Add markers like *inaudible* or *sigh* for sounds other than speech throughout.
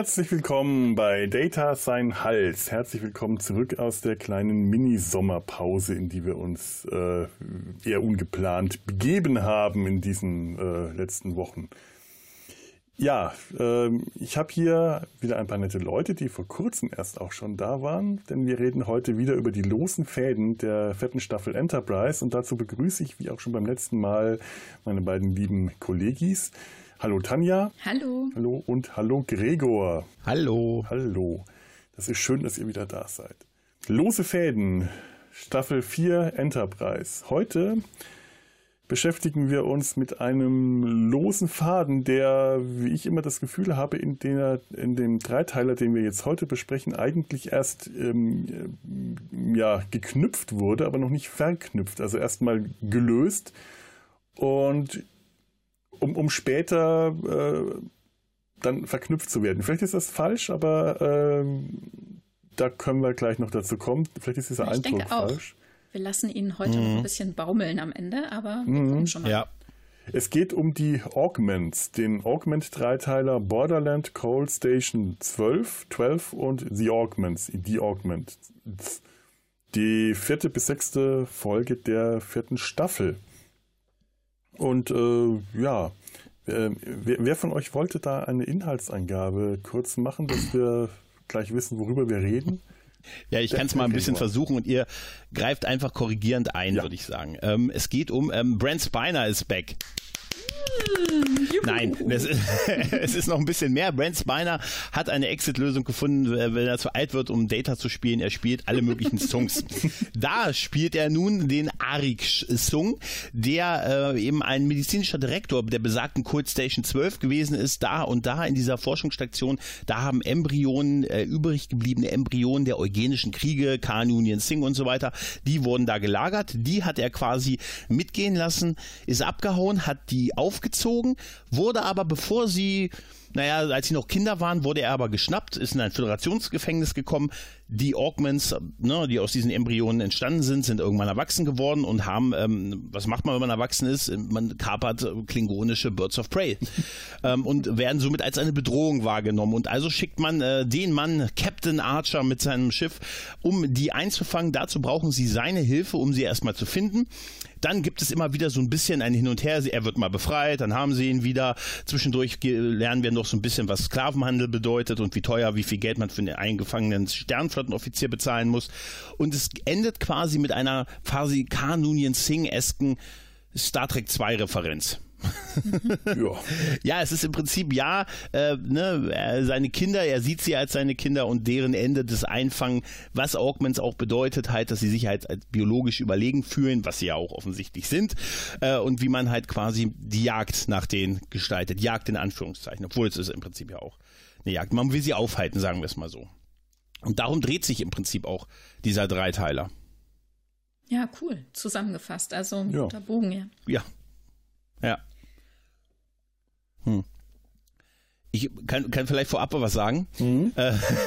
Herzlich willkommen bei Data Sein Hals. Herzlich willkommen zurück aus der kleinen Mini-Sommerpause, in die wir uns äh, eher ungeplant begeben haben in diesen äh, letzten Wochen. Ja, äh, ich habe hier wieder ein paar nette Leute, die vor kurzem erst auch schon da waren, denn wir reden heute wieder über die losen Fäden der vierten Staffel Enterprise und dazu begrüße ich, wie auch schon beim letzten Mal, meine beiden lieben Kollegis. Hallo Tanja. Hallo. Hallo und hallo Gregor. Hallo. Hallo. Das ist schön, dass ihr wieder da seid. Lose Fäden, Staffel 4 Enterprise. Heute beschäftigen wir uns mit einem losen Faden, der, wie ich immer das Gefühl habe, in, der, in dem Dreiteiler, den wir jetzt heute besprechen, eigentlich erst ähm, ja, geknüpft wurde, aber noch nicht verknüpft. Also erstmal gelöst und um, um später äh, dann verknüpft zu werden. Vielleicht ist das falsch, aber äh, da können wir gleich noch dazu kommen. Vielleicht ist dieser ich Eindruck denke auch. falsch. Wir lassen ihn heute mhm. noch ein bisschen baumeln am Ende, aber wir kommen schon mal. Ja. Es geht um die Augments, den Augment-Dreiteiler Borderland Cold Station 12, 12 und The Augments, die Augments. Die vierte bis sechste Folge der vierten Staffel. Und äh, ja, wer, wer, von euch wollte da eine Inhaltsangabe kurz machen, dass wir gleich wissen, worüber wir reden? Ja, ich kann es mal ein bisschen versuchen und ihr greift einfach korrigierend ein, ja. würde ich sagen. Ähm, es geht um ähm, Brent Spiner ist back. Nein, es ist, *laughs* es ist, noch ein bisschen mehr. Brent Spiner hat eine Exit-Lösung gefunden, wenn er zu alt wird, um Data zu spielen. Er spielt alle möglichen *laughs* Songs. da spielt er nun den Arik Sung, der äh, eben ein medizinischer Direktor der besagten Cold Station 12 gewesen ist. Da und da in dieser Forschungsstation, da haben Embryonen, äh, übrig gebliebene Embryonen der eugenischen Kriege, Khan Union Singh und so weiter, die wurden da gelagert. Die hat er quasi mitgehen lassen, ist abgehauen, hat die aufgezogen, wurde aber, bevor sie, naja, als sie noch Kinder waren, wurde er aber geschnappt, ist in ein Föderationsgefängnis gekommen. Die Augments, ne, die aus diesen Embryonen entstanden sind, sind irgendwann erwachsen geworden und haben, ähm, was macht man, wenn man erwachsen ist? Man kapert klingonische Birds of Prey *laughs* ähm, und werden somit als eine Bedrohung wahrgenommen. Und also schickt man äh, den Mann, Captain Archer, mit seinem Schiff, um die einzufangen. Dazu brauchen sie seine Hilfe, um sie erstmal zu finden. Dann gibt es immer wieder so ein bisschen ein Hin und Her. Er wird mal befreit, dann haben sie ihn wieder. Zwischendurch lernen wir noch so ein bisschen, was Sklavenhandel bedeutet und wie teuer, wie viel Geld man für einen eingefangenen Sternflottenoffizier bezahlen muss. Und es endet quasi mit einer quasi Kanunien Singh-esken Star Trek 2 Referenz ja. ja, es ist im Prinzip ja, äh, ne, seine Kinder, er sieht sie als seine Kinder und deren Ende des Einfangen, was Augments auch bedeutet, halt, dass sie sich halt als biologisch überlegen fühlen, was sie ja auch offensichtlich sind, äh, und wie man halt quasi die Jagd nach denen gestaltet. Jagd in Anführungszeichen, obwohl es ist im Prinzip ja auch eine Jagd. Man will sie aufhalten, sagen wir es mal so. Und darum dreht sich im Prinzip auch dieser Dreiteiler. Ja, cool. Zusammengefasst. Also ein ja. guter Bogen, ja. Ja. Ja. Hmm. Ich kann, kann vielleicht vorab was sagen. Mhm.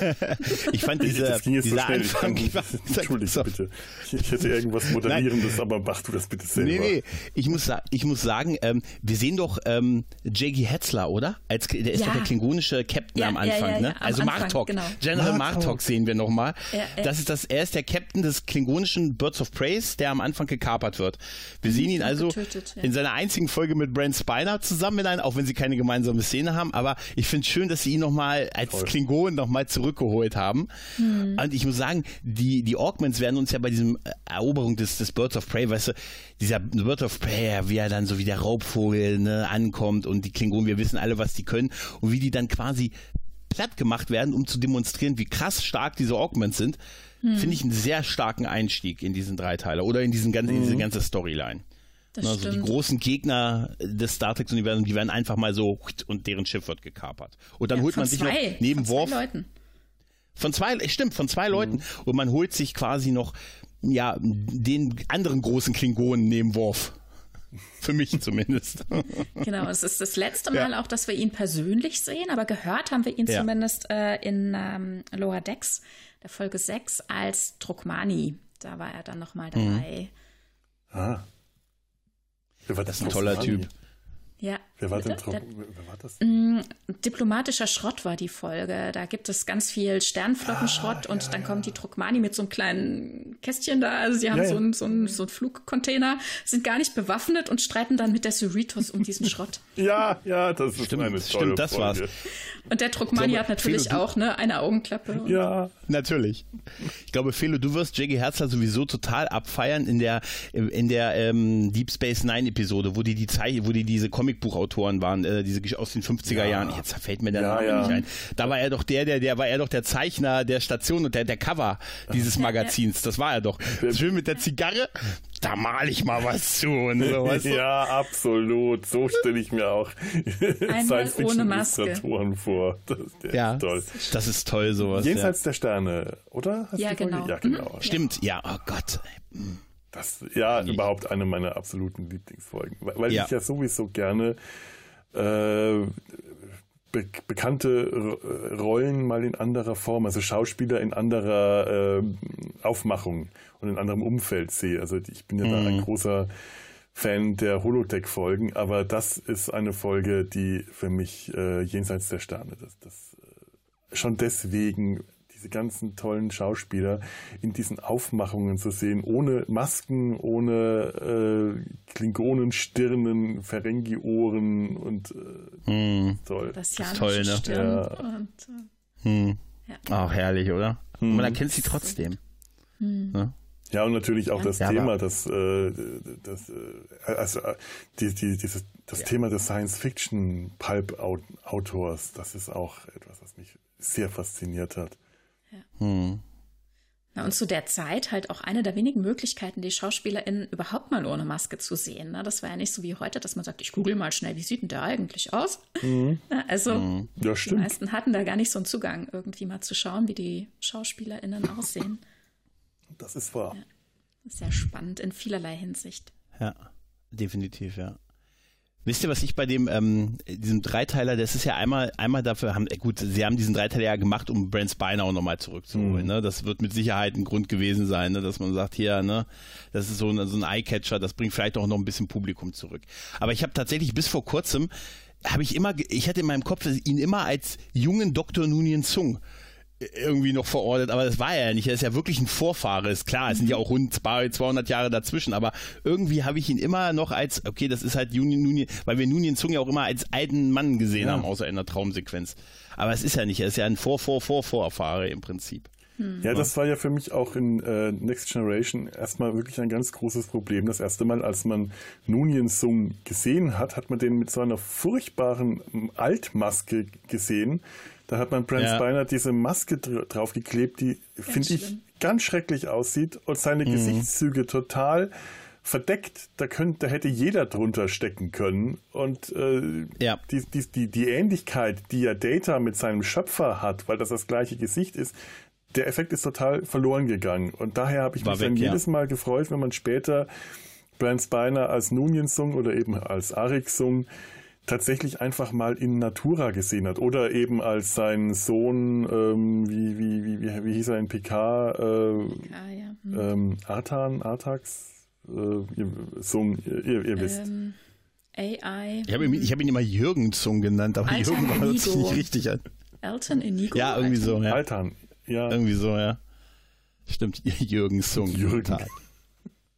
*laughs* ich fand diese, das ging jetzt dieser so Anfang. Ich kann, Entschuldige bitte. Ich hätte irgendwas Moderierendes, aber mach du das bitte selber. Nee, nee. Ich muss, ich muss sagen, ähm, wir sehen doch ähm, J.G. Hetzler, oder? Als, der ist ja. doch der klingonische Captain ja, am Anfang, ja, ne? Also Anfang, Martok. Genau. General Martok. Martok sehen wir nochmal. Das ist das, er ist der Captain des klingonischen Birds of Prey, der am Anfang gekapert wird. Wir sehen ihn also getötet, in seiner einzigen Folge mit Brent Spiner zusammen, in einem, auch wenn sie keine gemeinsame Szene haben, aber ich finde es schön, dass sie ihn nochmal als Voll. Klingon nochmal zurückgeholt haben. Mhm. Und ich muss sagen, die, die Augments werden uns ja bei diesem Eroberung des, des Birds of Prey, weißt du, dieser Bird of Prey, wie er dann so wie der Raubvogel ne, ankommt und die Klingonen, wir wissen alle, was die können und wie die dann quasi platt gemacht werden, um zu demonstrieren, wie krass stark diese Augments sind, hm. finde ich einen sehr starken Einstieg in diesen Dreiteiler oder in, diesen ganzen, mhm. in diese ganze Storyline. Das also die großen Gegner des Star Trek-Universums, die werden einfach mal so und deren Schiff wird gekapert. Und dann ja, holt man sich zwei, noch neben von Worf. Zwei Leuten. Von zwei, stimmt, von zwei mhm. Leuten. Und man holt sich quasi noch, ja, den anderen großen Klingonen neben Worf. *laughs* Für mich zumindest. *laughs* genau, es ist das letzte Mal ja. auch, dass wir ihn persönlich sehen, aber gehört haben wir ihn ja. zumindest äh, in ähm, Lower Decks, der Folge 6, als Druckmani. Da war er dann nochmal dabei. Mhm. Ah. Das ist ein toller Typ. Ja, Wer war denn der, wer war das? Mm, diplomatischer Schrott war die Folge. Da gibt es ganz viel Sternflottenschrott ah, und ja, dann ja. kommt die Druckmani mit so einem kleinen Kästchen da. Also sie haben ja, so, einen, so, einen, so einen Flugcontainer, sind gar nicht bewaffnet und streiten dann mit der Cerritos um diesen Schrott. *laughs* ja, ja, das ist stimmt, eine tolle Stimmt, das Folge. war's. Und der Druckmani hat natürlich Felo, auch ne, eine Augenklappe. Ja, natürlich. Ich glaube, Felo, du wirst Jackie Herzler sowieso total abfeiern in der in der ähm, Deep Space Nine Episode, wo die die Zeichen, wo die diese Comicbuchautoren Autoren waren, äh, diese aus den 50er ja. Jahren. Jetzt fällt mir der ja, Name ja. nicht ein. Da war er doch der, der, der war er doch der Zeichner der Station und der, der Cover dieses Magazins. Das war er doch. Schön mit der Zigarre. Da mal ich mal was zu und sowas. ja, absolut. So stelle ich mir auch Science-Fiction-Illustratoren vor. Das, ja, ist toll. Das ist toll, sowas. Jenseits der Sterne, oder? Hast ja, genau. ja, genau. Mhm. Stimmt, ja, oh Gott. Das ja Nie. überhaupt eine meiner absoluten Lieblingsfolgen, weil ja. ich ja sowieso gerne äh, be bekannte Rollen mal in anderer Form, also Schauspieler in anderer äh, Aufmachung und in anderem Umfeld sehe. Also ich bin ja mhm. ein großer Fan der Holodeck-Folgen, aber das ist eine Folge, die für mich äh, jenseits der Sterne, das, das äh, schon deswegen diese ganzen tollen Schauspieler in diesen Aufmachungen zu sehen, ohne Masken, ohne äh, Klingonenstirnen, Ferengi-Ohren und äh, hm. toll. Das, ist toll, ne? Ja. Und, äh, hm. ja. Auch herrlich, oder? Hm. Man erkennt sie trotzdem. Hm. Ne? Ja, und natürlich auch ja. das ja, Thema, das, äh, das, äh, also äh, die, die, dieses, das ja. Thema des Science-Fiction-Pulp-Autors, das ist auch etwas, was mich sehr fasziniert hat. Hm. Na, und zu der Zeit halt auch eine der wenigen Möglichkeiten, die SchauspielerInnen überhaupt mal ohne Maske zu sehen. Ne? Das war ja nicht so wie heute, dass man sagt, ich google mal schnell, wie sieht denn der eigentlich aus? Mhm. Also mhm. Ja, die meisten hatten da gar nicht so einen Zugang, irgendwie mal zu schauen, wie die SchauspielerInnen aussehen. Das ist wahr. Ja. Sehr spannend in vielerlei Hinsicht. Ja, definitiv, ja. Wisst ihr, was ich bei dem, ähm, diesem Dreiteiler, das ist ja einmal, einmal dafür, haben, äh, gut, sie haben diesen Dreiteiler ja gemacht, um Brent Spiner auch nochmal zurückzuholen, mhm. ne? Das wird mit Sicherheit ein Grund gewesen sein, ne? Dass man sagt, hier, ne, das ist so ein, so ein Eyecatcher, das bringt vielleicht auch noch ein bisschen Publikum zurück. Aber ich habe tatsächlich bis vor kurzem, habe ich immer, ich hatte in meinem Kopf ihn immer als jungen Dr. Nunien Zung irgendwie noch verortet, aber das war er ja nicht. Er ist ja wirklich ein Vorfahre. Ist klar, es sind ja auch rund 200 Jahre dazwischen, aber irgendwie habe ich ihn immer noch als, okay, das ist halt Union, Union weil wir Nunien Zung ja auch immer als alten Mann gesehen ja. haben, außer in der Traumsequenz. Aber es ist ja nicht, er ist ja ein Vor, Vor, Vor, Vorfahre im Prinzip. Ja, das war ja für mich auch in äh, Next Generation erstmal wirklich ein ganz großes Problem. Das erste Mal, als man Nunien Sung gesehen hat, hat man den mit so einer furchtbaren Altmaske gesehen, da hat man Brent ja. Spiner diese Maske draufgeklebt, die, finde ich, ganz schrecklich aussieht und seine mhm. Gesichtszüge total verdeckt. Da, könnte, da hätte jeder drunter stecken können. Und äh, ja. die, die, die, die Ähnlichkeit, die ja Data mit seinem Schöpfer hat, weil das das gleiche Gesicht ist, der Effekt ist total verloren gegangen. Und daher habe ich War mich weg, dann ja. jedes Mal gefreut, wenn man später Brent Spiner als Nunien Sung oder eben als Arik Sung tatsächlich einfach mal in Natura gesehen hat oder eben als sein Sohn, ähm, wie, wie, wie, wie, wie hieß er in PK, äh, PK ja. hm. ähm, Artan, Artax, äh, Sohn, ihr, ihr wisst. Ähm, AI. Ich habe ihn, hab ihn immer Jürgen Zung genannt, aber Altan Jürgen hört sich nicht richtig an. Elton Inigo? Ja, irgendwie Altan. so, ja. Altan, ja. Irgendwie so, ja. Stimmt, *laughs* Jürgen Zung. Jürgen.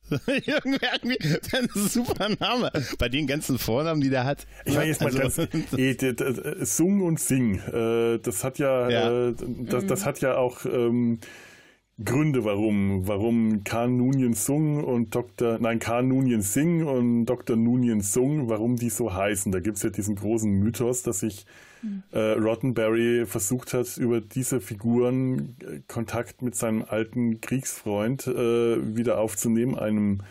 *laughs* das ist ein super Name. Bei den ganzen Vornamen, die der hat. Ich meine jetzt mal also, ganz, *laughs* äh, Sung und Sing, äh, das hat ja, ja. Äh, das, das, hat ja auch ähm, Gründe, warum, warum Khan Nunien Sung und Dr. Nein, Khan Nunien Singh und Dr. Nunien Sung, warum die so heißen. Da gibt es ja diesen großen Mythos, dass sich äh, Roddenberry versucht hat, über diese Figuren äh, Kontakt mit seinem alten Kriegsfreund äh, wieder aufzunehmen, einem,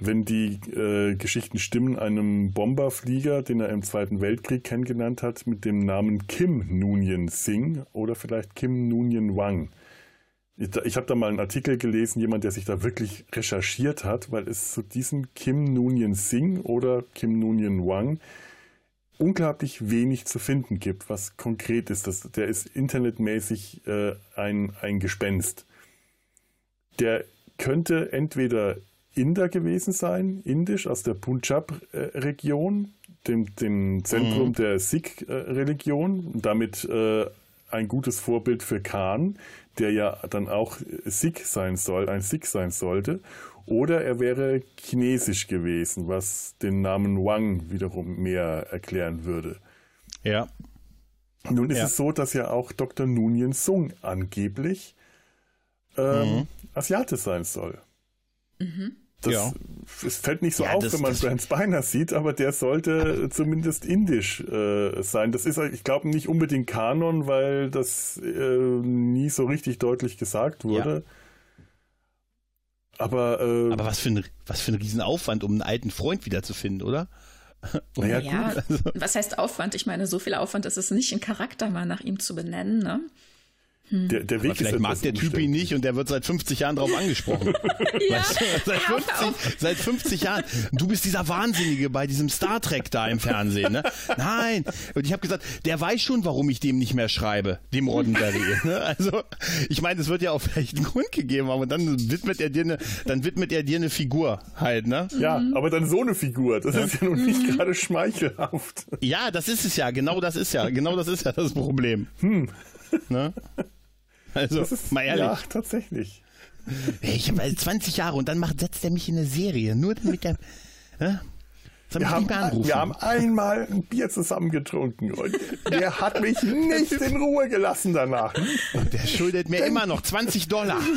wenn die äh, Geschichten stimmen, einem Bomberflieger, den er im Zweiten Weltkrieg kennengelernt hat, mit dem Namen Kim Nunien Singh oder vielleicht Kim Nunien Wang. Ich, habe da mal einen Artikel gelesen, jemand, der sich da wirklich recherchiert hat, weil es zu diesem Kim Nunien Singh oder Kim Nunien Wang unglaublich wenig zu finden gibt, was konkret ist. Das, der ist internetmäßig äh, ein, ein Gespenst. Der könnte entweder Inder gewesen sein, indisch aus der Punjab-Region. dem, dem Zentrum mhm. der Sikh-Religion, damit äh, ein gutes Vorbild für Khan, der ja dann auch Sikh sein soll, ein Sikh sein sollte. Oder er wäre chinesisch gewesen, was den Namen Wang wiederum mehr erklären würde. Ja. Nun ist ja. es so, dass ja auch Dr. Nunien Sung angeblich ähm, mhm. Asiate sein soll. Mhm. Das, ja. Es fällt nicht so ja, auf, das, wenn man Brent Spiner sieht, aber der sollte zumindest indisch äh, sein. Das ist, ich glaube, nicht unbedingt Kanon, weil das äh, nie so richtig deutlich gesagt wurde. Ja. Aber, äh, aber was für ein was für ein Riesenaufwand, um einen alten Freund wiederzufinden, oder? Naja, ja, also. was heißt Aufwand? Ich meine, so viel Aufwand ist es nicht, einen Charakter mal nach ihm zu benennen, ne? Hm. Der, der Weg vielleicht mag der Typ ihn nicht und der wird seit 50 Jahren darauf angesprochen. *laughs* ja, weißt du, seit, 50, seit 50 Jahren. Du bist dieser Wahnsinnige bei diesem Star Trek da im Fernsehen. Ne? Nein. Und ich habe gesagt, der weiß schon, warum ich dem nicht mehr schreibe, dem Roddenberry. *laughs* Ne? Also, ich meine, es wird ja auch vielleicht einen Grund gegeben haben und dann widmet er dir eine, dann widmet er dir eine Figur halt, ne? Ja, mhm. aber dann so eine Figur. Das ja. ist ja nun nicht mhm. gerade schmeichelhaft. Ja, das ist es ja. Genau das ist ja. Genau das ist ja das Problem. Hm. Ne? Also, ist, mal ehrlich. Ja, tatsächlich. Ich habe 20 Jahre und dann macht, setzt er mich in eine Serie, nur damit er. Ja? Wir haben, wir haben, einmal ein Bier zusammen getrunken und der hat mich *laughs* nicht in Ruhe gelassen danach. Und der schuldet mir immer noch 20 Dollar. *laughs*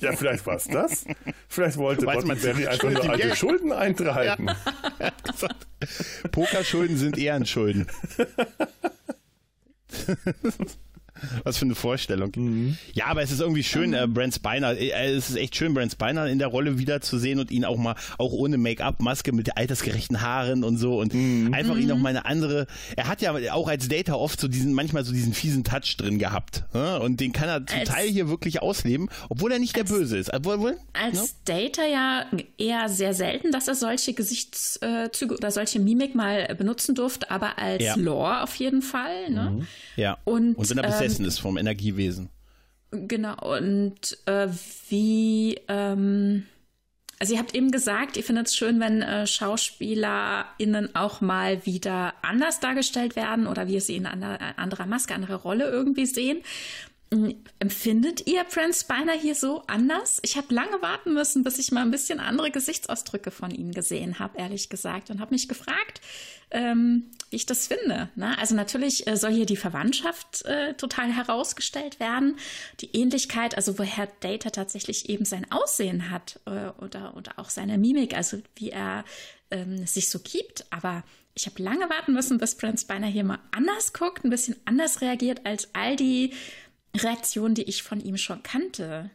Ja, vielleicht war es das. Vielleicht wollte Berry einfach nur alte Schulden eintreiben. Ja. *laughs* Pokerschulden sind Ehrenschulden. *laughs* Was für eine Vorstellung. Mhm. Ja, aber es ist irgendwie schön, äh, Brent Spiner, äh, es ist echt schön, Brent Spiner in der Rolle wiederzusehen und ihn auch mal, auch ohne Make-up, Maske mit altersgerechten Haaren und so und mhm. einfach ihn auch mal eine andere, er hat ja auch als Data oft so diesen, manchmal so diesen fiesen Touch drin gehabt. Ne? Und den kann er zum als, Teil hier wirklich ausleben, obwohl er nicht der Böse ist. Obwohl, obwohl, als no? Data ja eher sehr selten, dass er solche Gesichtszüge oder solche Mimik mal benutzen durfte, aber als ja. Lore auf jeden Fall. Ne? Mhm. Ja. Und, und wenn er besessen ist vom Energiewesen. Genau, und äh, wie, ähm, also ihr habt eben gesagt, ihr findet es schön, wenn äh, SchauspielerInnen auch mal wieder anders dargestellt werden oder wir sie in einer anderer Maske, anderer Rolle irgendwie sehen. Hm, empfindet ihr Prince Spiner hier so anders? Ich habe lange warten müssen, bis ich mal ein bisschen andere Gesichtsausdrücke von ihm gesehen habe, ehrlich gesagt, und habe mich gefragt, ähm, wie ich das finde. Ne? Also natürlich äh, soll hier die Verwandtschaft äh, total herausgestellt werden, die Ähnlichkeit, also woher Data tatsächlich eben sein Aussehen hat äh, oder, oder auch seine Mimik, also wie er ähm, sich so gibt. Aber ich habe lange warten müssen, bis Prince Spiner hier mal anders guckt, ein bisschen anders reagiert als all die Reaktion, die ich von ihm schon kannte.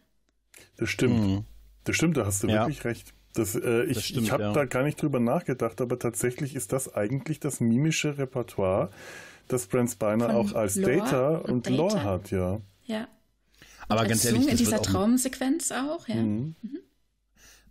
Das stimmt. Mhm. Das stimmt, da hast du ja. wirklich recht. Das, äh, ich ich habe ja. da gar nicht drüber nachgedacht, aber tatsächlich ist das eigentlich das mimische Repertoire, das Brent Spiner Von auch als Lore Data und, und. Lore hat, ja. Ja. Aber ganz ehrlich, in dieser Traumsequenz auch, ja. Mhm. Mhm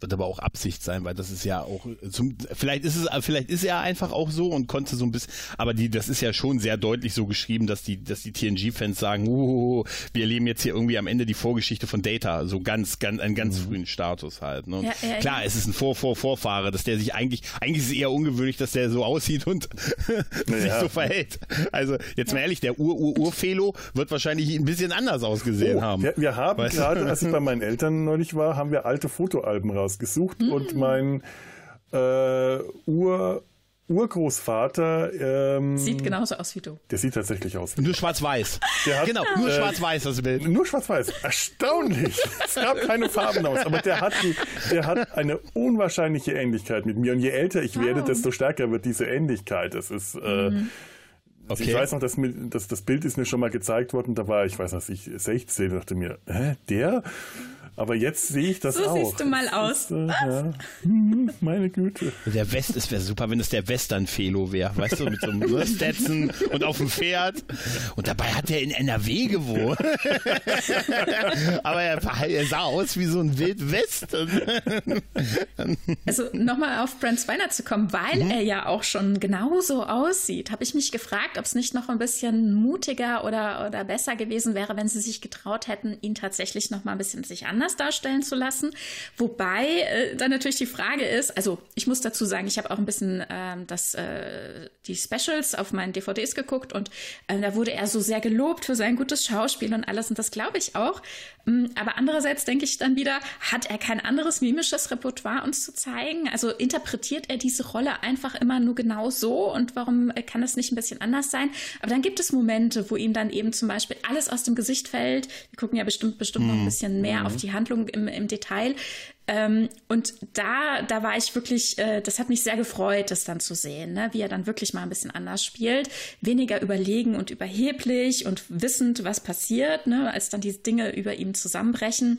wird aber auch Absicht sein, weil das ist ja auch zum, vielleicht ist es vielleicht ist er einfach auch so und konnte so ein bisschen, aber die das ist ja schon sehr deutlich so geschrieben, dass die dass die TNG Fans sagen, uh, wir erleben jetzt hier irgendwie am Ende die Vorgeschichte von Data, so ganz ganz einen ganz mhm. frühen Status halt, ne? ja, ja, Klar, ja. es ist ein Vor Vor Vorfahre, dass der sich eigentlich eigentlich ist es eher ungewöhnlich, dass der so aussieht und *laughs* sich so verhält. Also, jetzt mal ehrlich, der Ur Ur Urfelo wird wahrscheinlich ein bisschen anders ausgesehen oh, haben. Wir, wir haben gerade, als ich bei *laughs* meinen Eltern neulich war, haben wir alte Fotoalben raus rausgesucht mhm. und mein äh, Ur Urgroßvater. Ähm, sieht genauso aus wie du. Der sieht tatsächlich aus. Nur schwarz-weiß. Genau, nur äh, schwarz-weiß das Bild. Nur schwarz-weiß. Erstaunlich. es gab keine Farben aus, aber der hat, die, der hat eine unwahrscheinliche Ähnlichkeit mit mir. Und je älter ich werde, oh. desto stärker wird diese Ähnlichkeit. Das ist. Äh, mhm. Also okay. Ich weiß noch, dass, mir, dass das Bild ist mir schon mal gezeigt worden. Da war ich, weiß nicht, ich 16 dachte mir, hä, der? Aber jetzt sehe ich das so auch. So siehst du mal aus. Ist, äh, ja. Hm, *laughs* meine Güte. Der West, es wäre super, wenn es der Western-Felo wäre, weißt du, mit so einem *laughs* Stetson und auf dem Pferd. Und dabei hat er in NRW gewohnt. *laughs* Aber er, er, sah aus wie so ein Wildwestern. also nochmal auf Brent Spiner zu kommen, weil mhm. er ja auch schon genauso aussieht, habe ich mich gefragt, ob es nicht noch ein bisschen mutiger oder, oder besser gewesen wäre, wenn sie sich getraut hätten, ihn tatsächlich noch mal ein bisschen sich anders anders darstellen zu lassen. Wobei äh, dann natürlich die Frage ist, also ich muss dazu sagen, ich habe auch ein bisschen ähm, das, äh, die Specials auf meinen DVDs geguckt und äh, da wurde er so sehr gelobt für sein gutes Schauspiel und alles und das glaube ich auch. Mm, aber andererseits denke ich dann wieder, hat er kein anderes mimisches Repertoire uns zu zeigen? Also interpretiert er diese Rolle einfach immer nur genau so und warum äh, kann das nicht ein bisschen anders sein? Aber dann gibt es Momente, wo ihm dann eben zum Beispiel alles aus dem Gesicht fällt. Wir gucken ja bestimmt, bestimmt noch ein mhm. bisschen mehr mhm. auf die Handlung im, im Detail. Ähm, und da, da war ich wirklich, äh, das hat mich sehr gefreut, das dann zu sehen, ne? wie er dann wirklich mal ein bisschen anders spielt, weniger überlegen und überheblich und wissend, was passiert, ne? als dann die Dinge über ihm zusammenbrechen.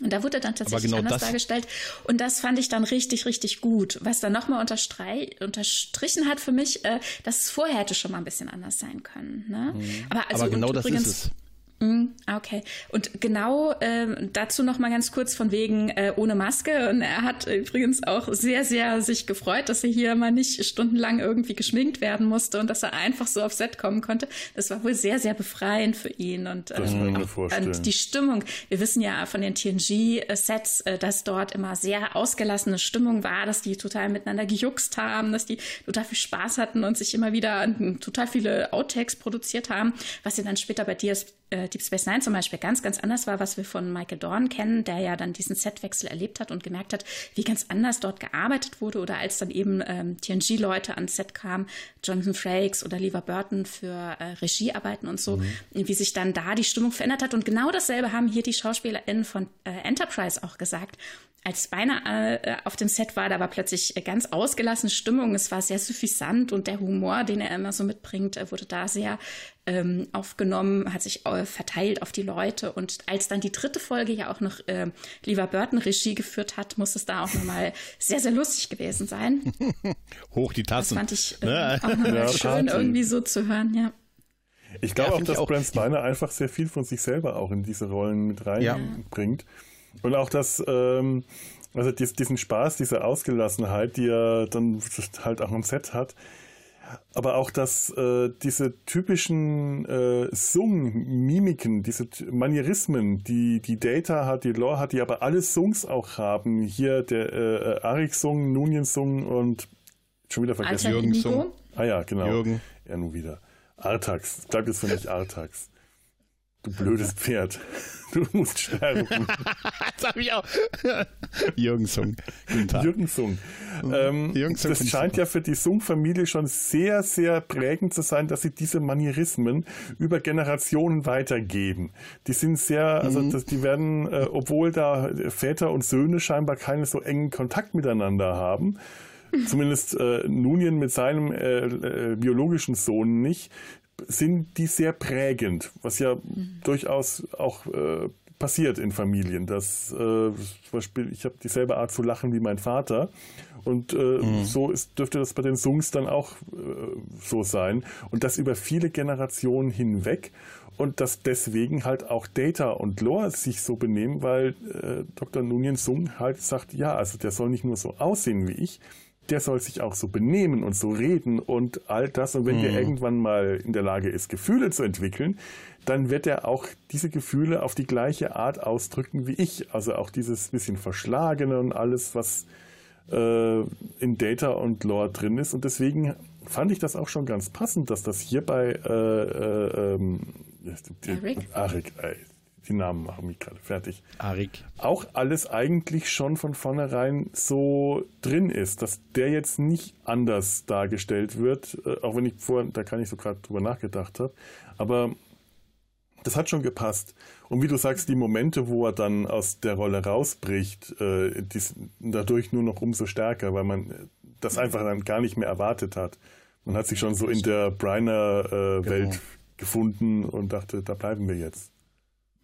Und da wurde dann tatsächlich genau anders dargestellt. Und das fand ich dann richtig, richtig gut. Was dann nochmal unterstrichen hat für mich, äh, dass es vorher hätte schon mal ein bisschen anders sein können. Ne? Mhm. Aber, also, Aber genau das übrigens, ist es. Mm, okay. Und genau äh, dazu noch mal ganz kurz von wegen äh, ohne Maske. Und er hat übrigens auch sehr, sehr sich gefreut, dass er hier mal nicht stundenlang irgendwie geschminkt werden musste und dass er einfach so auf Set kommen konnte. Das war wohl sehr, sehr befreiend für ihn. Und, ich mir vorstellen. und die Stimmung. Wir wissen ja von den TNG-Sets, äh, dass dort immer sehr ausgelassene Stimmung war, dass die total miteinander gejuckst haben, dass die total viel Spaß hatten und sich immer wieder total viele Outtakes produziert haben, was sie dann später bei dir äh, Deep Space Nine zum Beispiel ganz, ganz anders war, was wir von Michael Dorn kennen, der ja dann diesen Setwechsel erlebt hat und gemerkt hat, wie ganz anders dort gearbeitet wurde oder als dann eben ähm, TNG-Leute ans Set kamen, Jonathan Frakes oder Lever Burton für äh, Regiearbeiten und so, mhm. wie sich dann da die Stimmung verändert hat. Und genau dasselbe haben hier die SchauspielerInnen von äh, Enterprise auch gesagt als beinahe äh, auf dem Set war, da war plötzlich ganz ausgelassene Stimmung. Es war sehr suffisant und der Humor, den er immer so mitbringt, äh, wurde da sehr ähm, aufgenommen, hat sich äh, verteilt auf die Leute. Und als dann die dritte Folge ja auch noch äh, Lieber Burton Regie geführt hat, muss es da auch nochmal sehr, sehr lustig gewesen sein. *laughs* Hoch die Tassen. Das fand ich äh, auch nochmal *laughs* ja, schön, irgendwie so zu hören, ja. Ich glaube ja, auch, dass Brent Spiner einfach sehr viel von sich selber auch in diese Rollen mit reinbringt. Ja. Und auch das, ähm, also diesen Spaß, diese Ausgelassenheit, die er dann halt auch am Set hat. Aber auch dass äh, diese typischen äh, Sung-Mimiken, diese Manierismen, die die Data hat, die Lore hat, die aber alle Sungs auch haben. Hier der äh, Arik-Sung, Nunien-Sung und schon wieder vergessen. Jürgen Sung. Ah ja, genau. Jürgen. Ja, nun wieder. Artax. Bleibt jetzt für mich Artax. Du blödes Pferd. *laughs* Du musst sterben. *laughs* das habe ich auch. *laughs* Jürgen Sung. Guten Tag. Jürgen Sung. Ähm, Jürgen Sung das scheint ja für die Sung-Familie schon sehr, sehr prägend zu sein, dass sie diese Manierismen über Generationen weitergeben. Die sind sehr, also mhm. das, die werden, äh, obwohl da Väter und Söhne scheinbar keinen so engen Kontakt miteinander haben, zumindest äh, Nunien mit seinem äh, äh, biologischen Sohn nicht, sind die sehr prägend, was ja mhm. durchaus auch äh, passiert in Familien. Dass äh, zum Beispiel, ich habe dieselbe Art zu lachen wie mein Vater. Und äh, mhm. so ist, dürfte das bei den Sungs dann auch äh, so sein. Und das über viele Generationen hinweg. Und dass deswegen halt auch Data und Lore sich so benehmen, weil äh, Dr. Nunien Sung halt sagt, ja, also der soll nicht nur so aussehen wie ich, der soll sich auch so benehmen und so reden und all das. Und wenn mhm. der irgendwann mal in der Lage ist, Gefühle zu entwickeln, dann wird er auch diese Gefühle auf die gleiche Art ausdrücken wie ich. Also auch dieses bisschen Verschlagene und alles, was äh, in Data und Lore drin ist. Und deswegen fand ich das auch schon ganz passend, dass das hier bei äh, äh, ähm, Arik, Arik die Namen machen mich gerade fertig. Arik. Auch alles eigentlich schon von vornherein so drin ist, dass der jetzt nicht anders dargestellt wird, äh, auch wenn ich vorher, da kann ich so gerade drüber nachgedacht habe, aber das hat schon gepasst. Und wie du sagst, die Momente, wo er dann aus der Rolle rausbricht, äh, die sind dadurch nur noch umso stärker, weil man das einfach dann gar nicht mehr erwartet hat. Man hat sich schon so in der Briner-Welt äh, genau. gefunden und dachte, da bleiben wir jetzt.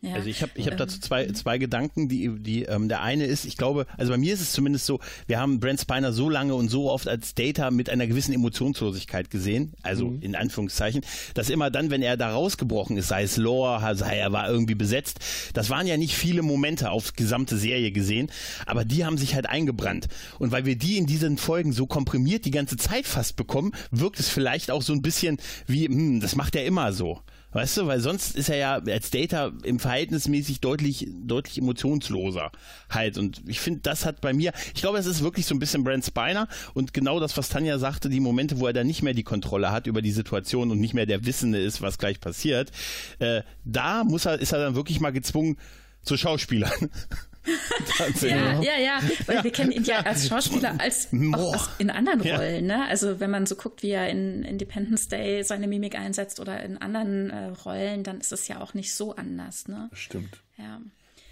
Ja. Also ich habe ich hab dazu zwei, zwei Gedanken. Die, die, ähm, der eine ist, ich glaube, also bei mir ist es zumindest so, wir haben Brent Spiner so lange und so oft als Data mit einer gewissen Emotionslosigkeit gesehen, also mhm. in Anführungszeichen, dass immer dann, wenn er da rausgebrochen ist, sei es Lore, sei er war irgendwie besetzt, das waren ja nicht viele Momente auf gesamte Serie gesehen, aber die haben sich halt eingebrannt. Und weil wir die in diesen Folgen so komprimiert die ganze Zeit fast bekommen, wirkt es vielleicht auch so ein bisschen wie, hm, das macht er immer so. Weißt du, weil sonst ist er ja als Data im Verhältnismäßig deutlich, deutlich emotionsloser halt. Und ich finde, das hat bei mir, ich glaube, es ist wirklich so ein bisschen Brent Spiner und genau das, was Tanja sagte, die Momente, wo er dann nicht mehr die Kontrolle hat über die Situation und nicht mehr der Wissende ist, was gleich passiert, äh, da muss er, ist er dann wirklich mal gezwungen zu Schauspielern. *laughs* ja, ja, ja, weil ja. wir kennen ihn ja als Schauspieler als auch in anderen Rollen. Ne? Also wenn man so guckt, wie er in Independence Day seine Mimik einsetzt oder in anderen äh, Rollen, dann ist es ja auch nicht so anders. Ne? Stimmt. Ja,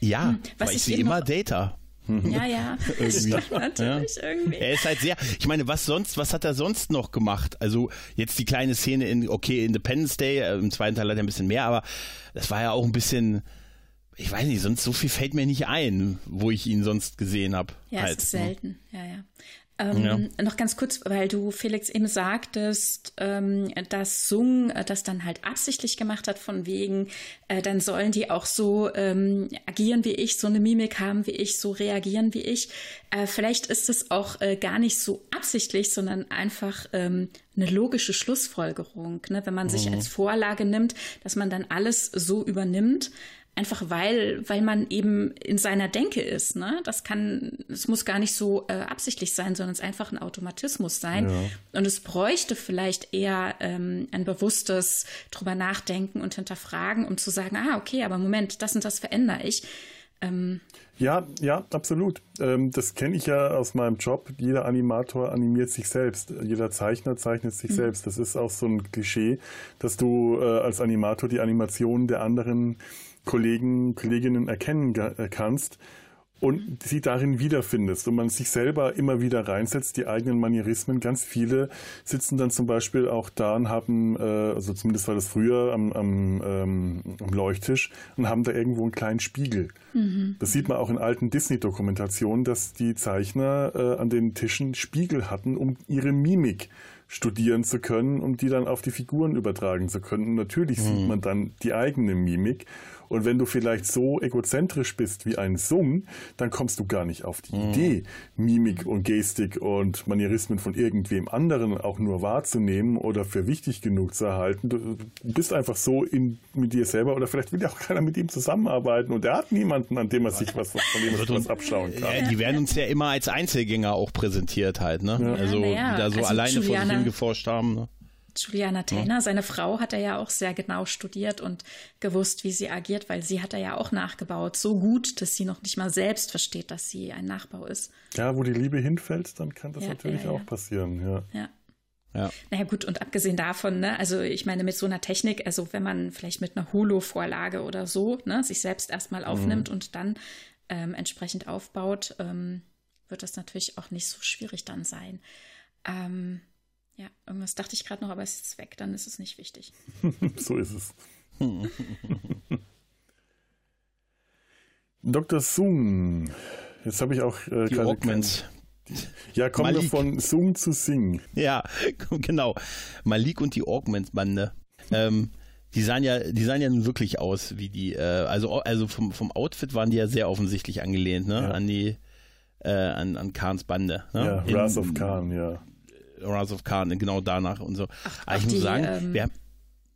ja hm. was ich sehe immer Data. Ja, ja, *laughs* *laughs* irgendwie. natürlich ja. irgendwie. Er ist halt sehr, ich meine, was sonst, was hat er sonst noch gemacht? Also jetzt die kleine Szene in, okay, Independence Day, äh, im zweiten Teil hat er ein bisschen mehr, aber das war ja auch ein bisschen, ich weiß nicht, sonst so viel fällt mir nicht ein, wo ich ihn sonst gesehen habe. Ja, halt. es ist selten, ja, ja. Ähm, ja. Noch ganz kurz, weil du, Felix, eben sagtest, ähm, dass Sung äh, das dann halt absichtlich gemacht hat, von wegen, äh, dann sollen die auch so ähm, agieren wie ich, so eine Mimik haben wie ich, so reagieren wie ich. Äh, vielleicht ist es auch äh, gar nicht so absichtlich, sondern einfach ähm, eine logische Schlussfolgerung, ne? wenn man mhm. sich als Vorlage nimmt, dass man dann alles so übernimmt. Einfach weil, weil man eben in seiner Denke ist. Ne? Das kann, es muss gar nicht so äh, absichtlich sein, sondern es ist einfach ein Automatismus sein. Ja. Und es bräuchte vielleicht eher ähm, ein bewusstes drüber nachdenken und hinterfragen, um zu sagen, ah, okay, aber Moment, das und das verändere ich. Ähm, ja, ja, absolut. Ähm, das kenne ich ja aus meinem Job. Jeder Animator animiert sich selbst. Jeder Zeichner zeichnet sich mhm. selbst. Das ist auch so ein Klischee, dass du äh, als Animator die Animationen der anderen Kollegen, Kolleginnen erkennen äh, kannst und sie darin wiederfindest und man sich selber immer wieder reinsetzt, die eigenen Manierismen. Ganz viele sitzen dann zum Beispiel auch da und haben, äh, also zumindest war das früher am, am, ähm, am Leuchttisch und haben da irgendwo einen kleinen Spiegel. Mhm. Das sieht man auch in alten Disney-Dokumentationen, dass die Zeichner äh, an den Tischen Spiegel hatten, um ihre Mimik studieren zu können, um die dann auf die Figuren übertragen zu können. Und natürlich mhm. sieht man dann die eigene Mimik und wenn du vielleicht so egozentrisch bist wie ein Sung, dann kommst du gar nicht auf die mhm. Idee, Mimik und Gestik und Manierismen von irgendwem anderen auch nur wahrzunehmen oder für wichtig genug zu erhalten. Du bist einfach so in, mit dir selber oder vielleicht will ja auch keiner mit ihm zusammenarbeiten und er hat niemanden, an dem er sich was von dem er was abschauen kann. Ja, die werden uns ja immer als Einzelgänger auch präsentiert halt, ne? Ja. Also ja, da so also alleine Juliana, vor sich hin geforscht haben. Ne? Juliana Taylor, ja. seine Frau, hat er ja auch sehr genau studiert und gewusst, wie sie agiert, weil sie hat er ja auch nachgebaut. So gut, dass sie noch nicht mal selbst versteht, dass sie ein Nachbau ist. Ja, wo die Liebe hinfällt, dann kann das ja, natürlich ja, auch passieren, ja. Ja. Ja. Naja gut, und abgesehen davon, ne, also ich meine, mit so einer Technik, also wenn man vielleicht mit einer Holo-Vorlage oder so, ne, sich selbst erstmal aufnimmt mhm. und dann ähm, entsprechend aufbaut, ähm, wird das natürlich auch nicht so schwierig dann sein. Ähm, ja, irgendwas dachte ich gerade noch, aber es ist weg, dann ist es nicht wichtig. *laughs* so ist es. *laughs* Dr. Sung. Jetzt habe ich auch äh, die Augments. Ja, kommen wir von Sung zu Sing. Ja, *laughs* genau. Malik und die Augments-Bande. Ähm, die sahen ja, die sahen ja nun wirklich aus wie die, äh, also, also vom, vom Outfit waren die ja sehr offensichtlich angelehnt, ne? Ja. An die, äh, an, an Kahns Bande. Ne? Ja, Wrath of Khan, ja. Wrath of Khan, genau danach und so. Ach, Aber ich muss die, sagen, ähm, wir haben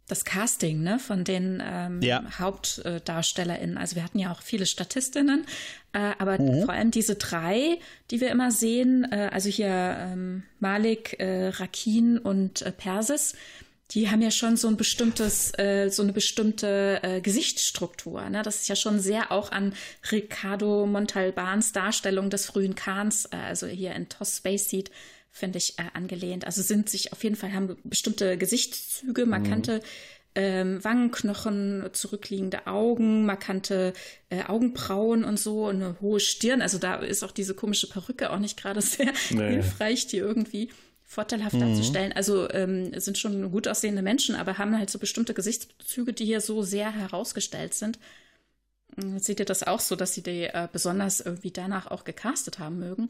das Casting ne, von den ähm, ja. HauptdarstellerInnen. Also wir hatten ja auch viele Statistinnen, äh, aber mhm. vor allem diese drei, die wir immer sehen, äh, also hier ähm, Malik, äh, Rakin und äh, Persis, die haben ja schon so ein bestimmtes, äh, so eine bestimmte äh, Gesichtsstruktur. Ne? Das ist ja schon sehr auch an Ricardo Montalbans Darstellung des frühen Khans, äh, also hier in Toss Space Seed, finde ich, äh, angelehnt. Also sind sich auf jeden Fall, haben bestimmte Gesichtszüge, markante mhm. ähm, Wangenknochen, zurückliegende Augen, markante äh, Augenbrauen und so, eine hohe Stirn. Also da ist auch diese komische Perücke auch nicht gerade *laughs* sehr nee. hilfreich, die irgendwie vorteilhaft mhm. darzustellen. Also ähm, sind schon gut aussehende Menschen, aber haben halt so bestimmte Gesichtszüge, die hier so sehr herausgestellt sind. Hm, seht ihr das auch so, dass sie die äh, besonders irgendwie danach auch gecastet haben mögen?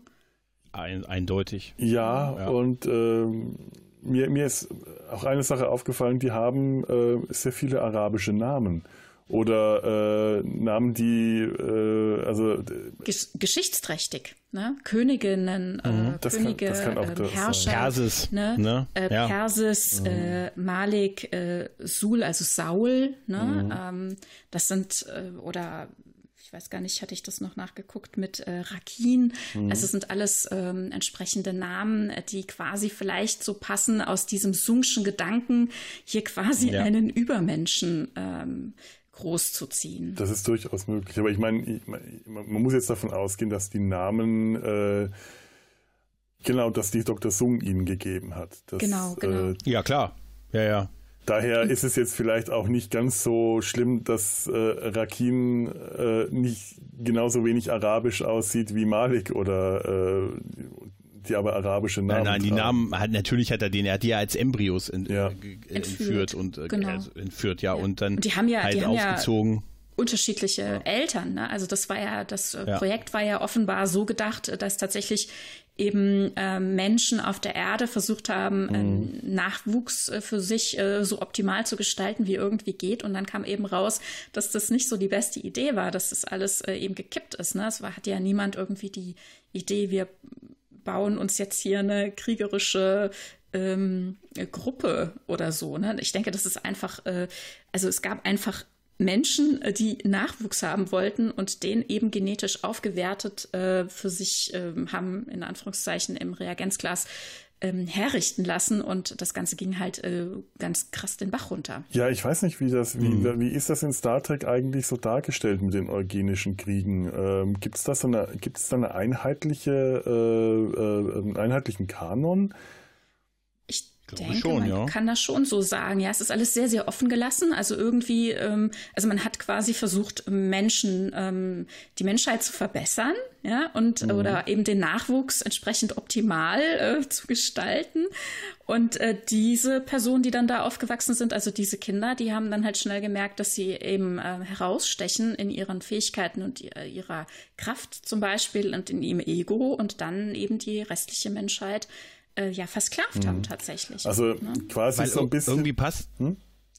Ein, eindeutig. Ja, ja. und ähm, mir, mir ist auch eine Sache aufgefallen, die haben äh, sehr viele arabische Namen. Oder äh, Namen, die äh, also Gesch geschichtsträchtig. ne? Königinnen, äh, Mhm. Das kann- Könige, das kann ähm, das. Herrscher, Persis, ne? ne? Äh, Ja. Persis, Mhm. äh, Malik, äh, Sul, also Saul, ne? Mhm. Ähm, das sind äh, oder ich weiß gar nicht, hatte ich das noch nachgeguckt mit äh, Rakin. Mhm. Also es sind alles ähm, entsprechende Namen, äh, die quasi vielleicht so passen aus diesem Sungschen Gedanken, hier quasi Ja. einen Übermenschen ähm, großzuziehen. Das ist durchaus möglich. Aber ich meine, ich, man man muss jetzt davon ausgehen, dass die Namen, äh, genau, dass die Dr. Sung ihnen gegeben hat. Das, Genau, genau. Äh, Ja, klar. Ja, ja. Daher ist es jetzt vielleicht auch nicht ganz so schlimm, dass äh, Rakin äh, nicht genauso wenig arabisch aussieht wie Malik oder äh, die aber arabische Namen Nein, nein, die tragen. Namen hat natürlich hat er den, er hat die ja als Embryos in, Ja. äh, ge- Entführt, und äh, genau. also entführt, ja, und dann Und die haben ja- halt die haben ja- aufgezogen. unterschiedliche Eltern. Ne? Also das war ja, das äh, Ja. Projekt war ja offenbar so gedacht, äh, dass tatsächlich eben äh, Menschen auf der Erde versucht haben, einen Nachwuchs äh, für sich äh, so optimal zu gestalten, wie irgendwie geht. Und dann kam eben raus, dass das nicht so die beste Idee war, dass das alles äh, eben gekippt ist. Ne? Es war, hat ja niemand irgendwie die Idee, wir bauen uns jetzt hier eine kriegerische ähm, Gruppe oder so. Ne? Ich denke, das ist einfach, äh, also es gab einfach Menschen, äh, die Nachwuchs haben wollten und den eben genetisch aufgewertet äh, für sich ähm, haben, in Anführungszeichen, im Reagenzglas ähm, herrichten lassen und das Ganze ging halt äh, ganz krass den Bach runter. Ja, ich weiß nicht, wie das, wie, Mhm. wie ist das in Star Trek eigentlich so dargestellt mit den eugenischen Kriegen? Ähm, gibt es da so eine, gibt es da eine einheitliche, äh, äh, einen einheitlichen Kanon? Ich denke, schon, man ja. kann das schon so sagen. Ja, es ist alles sehr, sehr offen gelassen. Also irgendwie, ähm, also man hat quasi versucht, Menschen, ähm, die Menschheit zu verbessern, ja, und Mhm. oder eben den Nachwuchs entsprechend optimal äh, zu gestalten. Und äh, diese Personen, die dann da aufgewachsen sind, also diese Kinder, die haben dann halt schnell gemerkt, dass sie eben äh, herausstechen in ihren Fähigkeiten und äh, ihrer Kraft zum Beispiel und in ihrem Ego und dann eben die restliche Menschheit äh, ja versklavt haben tatsächlich. Also ne? quasi Weil so ein bisschen. irgendwie passt,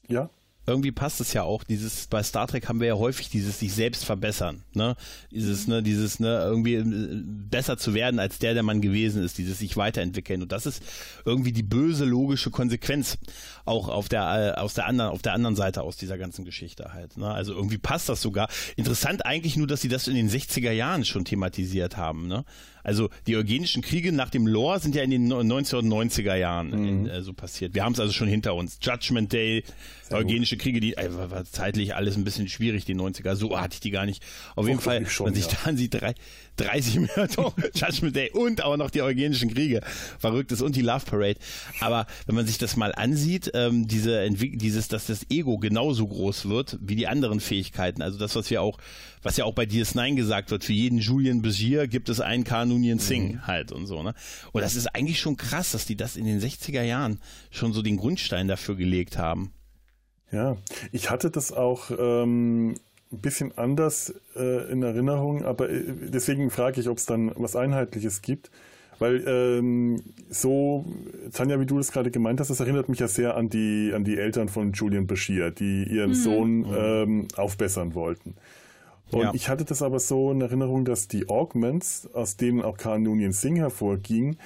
ja. irgendwie passt es ja auch. Dieses bei Star Trek haben wir ja häufig dieses sich selbst verbessern, ne? Dieses ne, dieses ne irgendwie äh, besser zu werden als der, der man gewesen ist, dieses sich weiterentwickeln und das ist irgendwie die böse logische Konsequenz auch auf der äh, aus der anderen auf der anderen Seite aus dieser ganzen Geschichte halt, ne? Also irgendwie passt das sogar. Interessant eigentlich nur, dass sie das in den 60er Jahren schon thematisiert haben, ne? Also die eugenischen Kriege nach dem Lore sind ja in den 1990er Jahren in, äh, so passiert. Wir haben es also schon hinter uns. Judgment Day, eugenische Kriege, die äh, war zeitlich alles ein bisschen schwierig, die 90er. So hatte ich die gar nicht. Auf jeden Doch, Fall, schon, sich ja. da ansieht, drei, 30 Minuten doch, Judgment Day und auch noch die eugenischen Kriege. Verrücktes und die Love Parade. Aber wenn man sich das mal ansieht, ähm, diese Entwick dieses, dass das Ego genauso groß wird wie die anderen Fähigkeiten. Also das, was wir auch, was ja auch bei DS9 gesagt wird, für jeden Julian Begier gibt es einen Kanunian Singh halt und so, ne? Und das ist eigentlich schon krass, dass die das in den 60er Jahren schon so den Grundstein dafür gelegt haben. Ja, ich hatte das auch ähm, ein bisschen anders äh, in Erinnerung, aber äh, deswegen frage ich, ob es dann was Einheitliches gibt. Weil ähm, so, Tanja, wie du das gerade gemeint hast, das erinnert mich ja sehr an die, an die Eltern von Julian Bashir, die ihren Sohn ähm, aufbessern wollten. Und Ja. ich hatte das aber so in Erinnerung, dass die Augments, aus denen auch Khan Noonien Singh hervorging,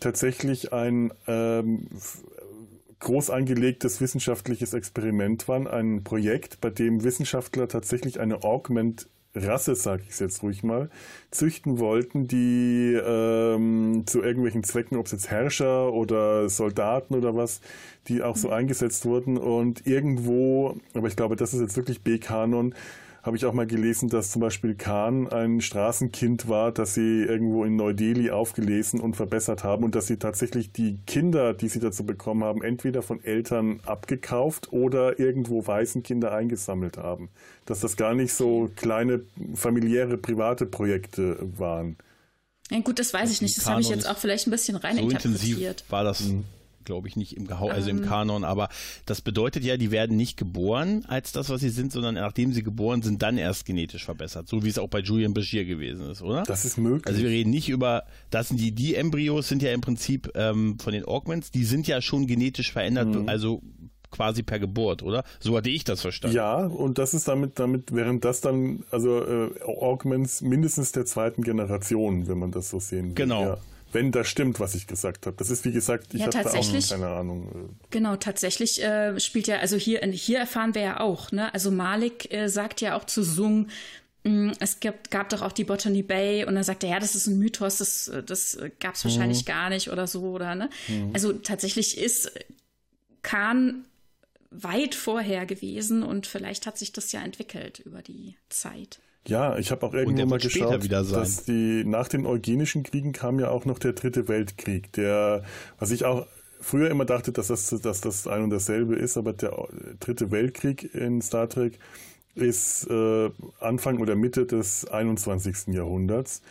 tatsächlich ein ähm, groß angelegtes wissenschaftliches Experiment waren, ein Projekt, bei dem Wissenschaftler tatsächlich eine Augment-Rasse, sage ich es jetzt ruhig mal, züchten wollten, die ähm, zu irgendwelchen Zwecken, ob es jetzt Herrscher oder Soldaten oder was, die auch so eingesetzt wurden und irgendwo, aber ich glaube, das ist jetzt wirklich B-Kanon, habe ich auch mal gelesen, dass zum Beispiel Khan ein Straßenkind war, das sie irgendwo in Neu-Delhi aufgelesen und verbessert haben und dass sie tatsächlich die Kinder, die sie dazu bekommen haben, entweder von Eltern abgekauft oder irgendwo Waisenkinder eingesammelt haben. Dass das gar nicht so kleine familiäre, private Projekte waren. Ja, gut, das weiß ich nicht. Das habe ich jetzt auch vielleicht ein bisschen so intensiv reininterpretiert. war das, glaube ich, nicht im, Gehau also im Kanon. Aber das bedeutet ja, die werden nicht geboren als das, was sie sind, sondern nachdem sie geboren sind, dann erst genetisch verbessert. So wie es auch bei Julian Bashir gewesen ist, oder? Das ist möglich. also wir reden nicht über, das sind die, die Embryos sind ja im Prinzip ähm, von den Augments, die sind ja schon genetisch verändert, also quasi per Geburt, oder? So hatte ich das verstanden. Ja, und das ist damit, damit während das dann, also äh, Augments mindestens der zweiten Generation, wenn man das so sehen will. Genau. Ja. Wenn das stimmt, was ich gesagt habe. Das ist, wie gesagt, ich Ja, habe da auch keine Ahnung. Genau, tatsächlich äh, spielt ja, also hier, hier erfahren wir ja auch, ne? Also Malik äh, sagt ja auch zu Sung, mh, es gab, gab doch auch die Botany Bay und dann sagt er, ja, das ist ein Mythos, das, äh, das gab es wahrscheinlich gar nicht oder so, oder ne? Also tatsächlich ist Khan weit vorher gewesen und vielleicht hat sich das ja entwickelt über die Zeit. Ja, ich habe auch irgendwann mal geschaut, dass die nach den Eugenischen Kriegen kam ja auch noch der Dritte Weltkrieg, der, was ich auch früher immer dachte, dass das, dass das ein und dasselbe ist, aber der Dritte Weltkrieg in Star Trek ist äh, Anfang oder Mitte des 21. Jahrhunderts.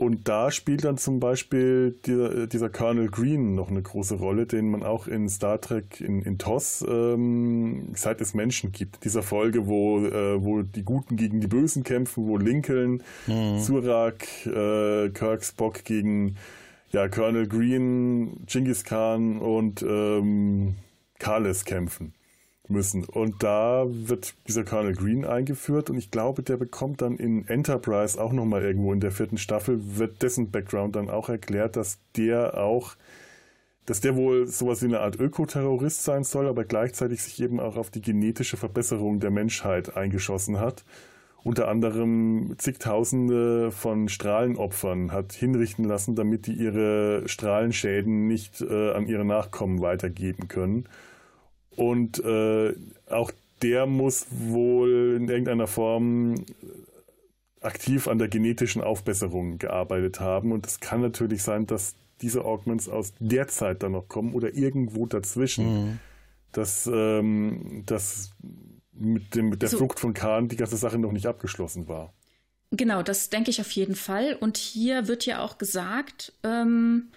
Und da spielt dann zum Beispiel dieser, dieser Colonel Green noch eine große Rolle, den man auch in Star Trek in, in TOS ähm, seit es Menschen gibt. Dieser Folge, wo, äh, wo die Guten gegen die Bösen kämpfen, wo Lincoln, Surak, äh, Kirk, Spock gegen ja, Colonel Green, Genghis Khan und ähm, Kales kämpfen müssen. Und da wird dieser Colonel Green eingeführt und ich glaube, der bekommt dann in Enterprise auch nochmal irgendwo in der vierten Staffel, wird dessen Background dann auch erklärt, dass der auch, dass der wohl sowas wie eine Art Ökoterrorist sein soll, aber gleichzeitig sich eben auch auf die genetische Verbesserung der Menschheit eingeschossen hat. Unter anderem zigtausende von Strahlenopfern hat hinrichten lassen, damit die ihre Strahlenschäden nicht äh, an ihre Nachkommen weitergeben können. Und äh, auch der muss wohl in irgendeiner Form aktiv an der genetischen Aufbesserung gearbeitet haben. Und es kann natürlich sein, dass diese Augments aus der Zeit dann noch kommen oder irgendwo dazwischen. Mhm. Dass, ähm, dass mit, dem, mit der So. Flucht von Khan die ganze Sache noch nicht abgeschlossen war. Genau, das denke ich auf jeden Fall. Und hier wird ja auch gesagt, ähm,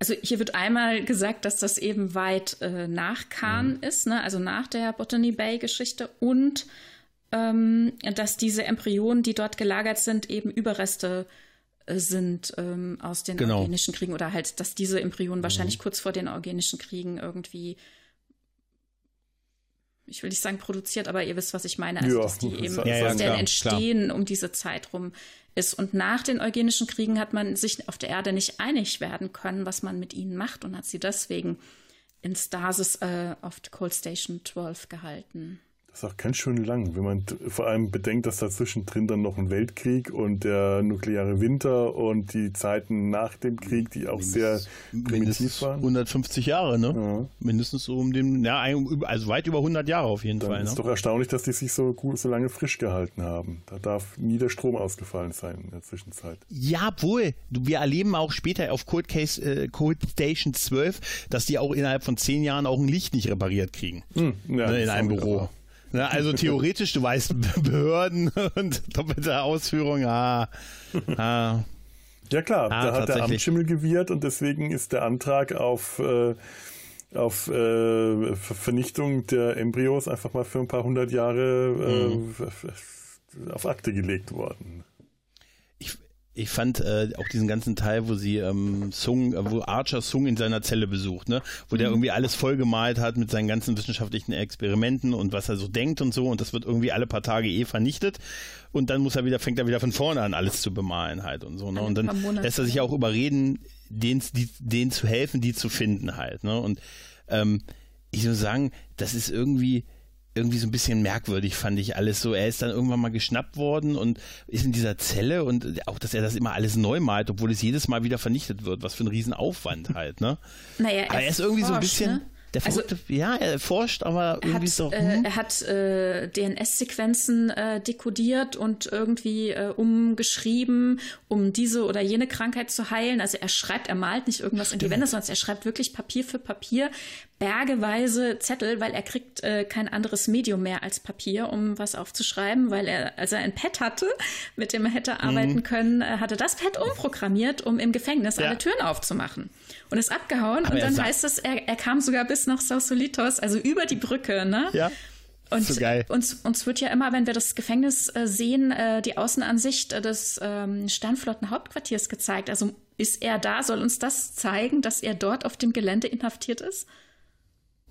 also hier wird einmal gesagt, dass das eben weit äh, nach Khan ist, ne? also nach der Botany Bay-Geschichte und ähm, dass diese Embryonen, die dort gelagert sind, eben Überreste äh, sind ähm, aus den Genau. Eugenischen Kriegen oder halt, dass diese Embryonen wahrscheinlich kurz vor den Eugenischen Kriegen irgendwie ich will nicht sagen produziert, aber ihr wisst, was ich meine. Also, Ja, dass die *laughs* eben, Ja, ja, klar, Entstehen um diese Zeit rum ist. Und nach den Eugenischen Kriegen hat man sich auf der Erde nicht einig werden können, was man mit ihnen macht und hat sie deswegen in Stasis äh, auf Cold Station 12 gehalten. Das ist auch ganz schön lang, wenn man vor allem bedenkt, dass dazwischen drin dann noch ein Weltkrieg und der nukleare Winter und die Zeiten nach dem Krieg, die auch sehr primitiv Mindestens waren. 150 Jahre, ne? Ja. Mindestens so um den, ja, also weit über 100 Jahre auf jeden Dann Fall. ist Ne? doch erstaunlich, dass die sich so gut, so lange frisch gehalten haben. Da darf nie der Strom ausgefallen sein in der Zwischenzeit. Ja, wohl. Wir erleben auch später auf Cold, Case, äh, Cold Station 12, dass die auch innerhalb von 10 Jahren auch ein Licht nicht repariert kriegen. Hm, ja, ne, in einem Büro. Wahr. Ne, also theoretisch, du weißt, *laughs* Behörden und doppelte Ausführung, ah, ah, Ja klar, Ah, da hat der. Amtsschimmel gewirrt und deswegen ist der Antrag auf, äh, auf äh, Ver- Vernichtung der Embryos einfach mal für ein paar hundert Jahre Mhm. äh, auf Akte gelegt worden. Ich, fand äh, auch diesen ganzen Teil, wo sie ähm, Sung, äh, wo Archer Sung in seiner Zelle besucht, ne? Wo der irgendwie alles vollgemalt hat mit seinen ganzen wissenschaftlichen Experimenten und was er so denkt und so und das wird irgendwie alle paar Tage eh vernichtet und dann muss er wieder, fängt er wieder von vorne an, alles zu bemalen halt und so, ne? Und dann lässt er sich auch überreden, denen, die, denen zu helfen, die zu finden halt, ne? Und ähm, ich muss sagen, das ist irgendwie irgendwie so ein bisschen merkwürdig, fand ich alles so. Er ist dann irgendwann mal geschnappt worden und ist in dieser Zelle und auch, dass er das immer alles neu malt, obwohl es jedes Mal wieder vernichtet wird. Was für ein Riesenaufwand halt, ne? *laughs* Naja, Aber er ist irgendwie so ein bisschen, ne? Der Also- verrückte, ja, er forscht, aber Er irgendwie hat, so, äh, hm? er hat äh, DNS-Sequenzen äh, dekodiert und irgendwie äh, umgeschrieben, um diese oder jene Krankheit zu heilen. Also er schreibt, er malt nicht irgendwas in die Wände, sondern er schreibt wirklich Papier für Papier, bergeweise Zettel, weil er kriegt äh, kein anderes Medium mehr als Papier, um was aufzuschreiben, weil er, als er ein Pad hatte, mit dem er hätte Mhm. arbeiten können, äh, hatte das Pad umprogrammiert, um im Gefängnis Ja. alle Türen aufzumachen. Und ist abgehauen Aber und dann heißt es, er, er kam sogar bis nach Sausolitos, also über die Brücke, ne? ja. Und So geil. Uns, uns wird ja immer, wenn wir das Gefängnis äh, sehen, äh, die Außenansicht äh, des ähm, Sternflottenhauptquartiers gezeigt. Also ist er da? Soll uns das zeigen, dass er dort auf dem Gelände inhaftiert ist?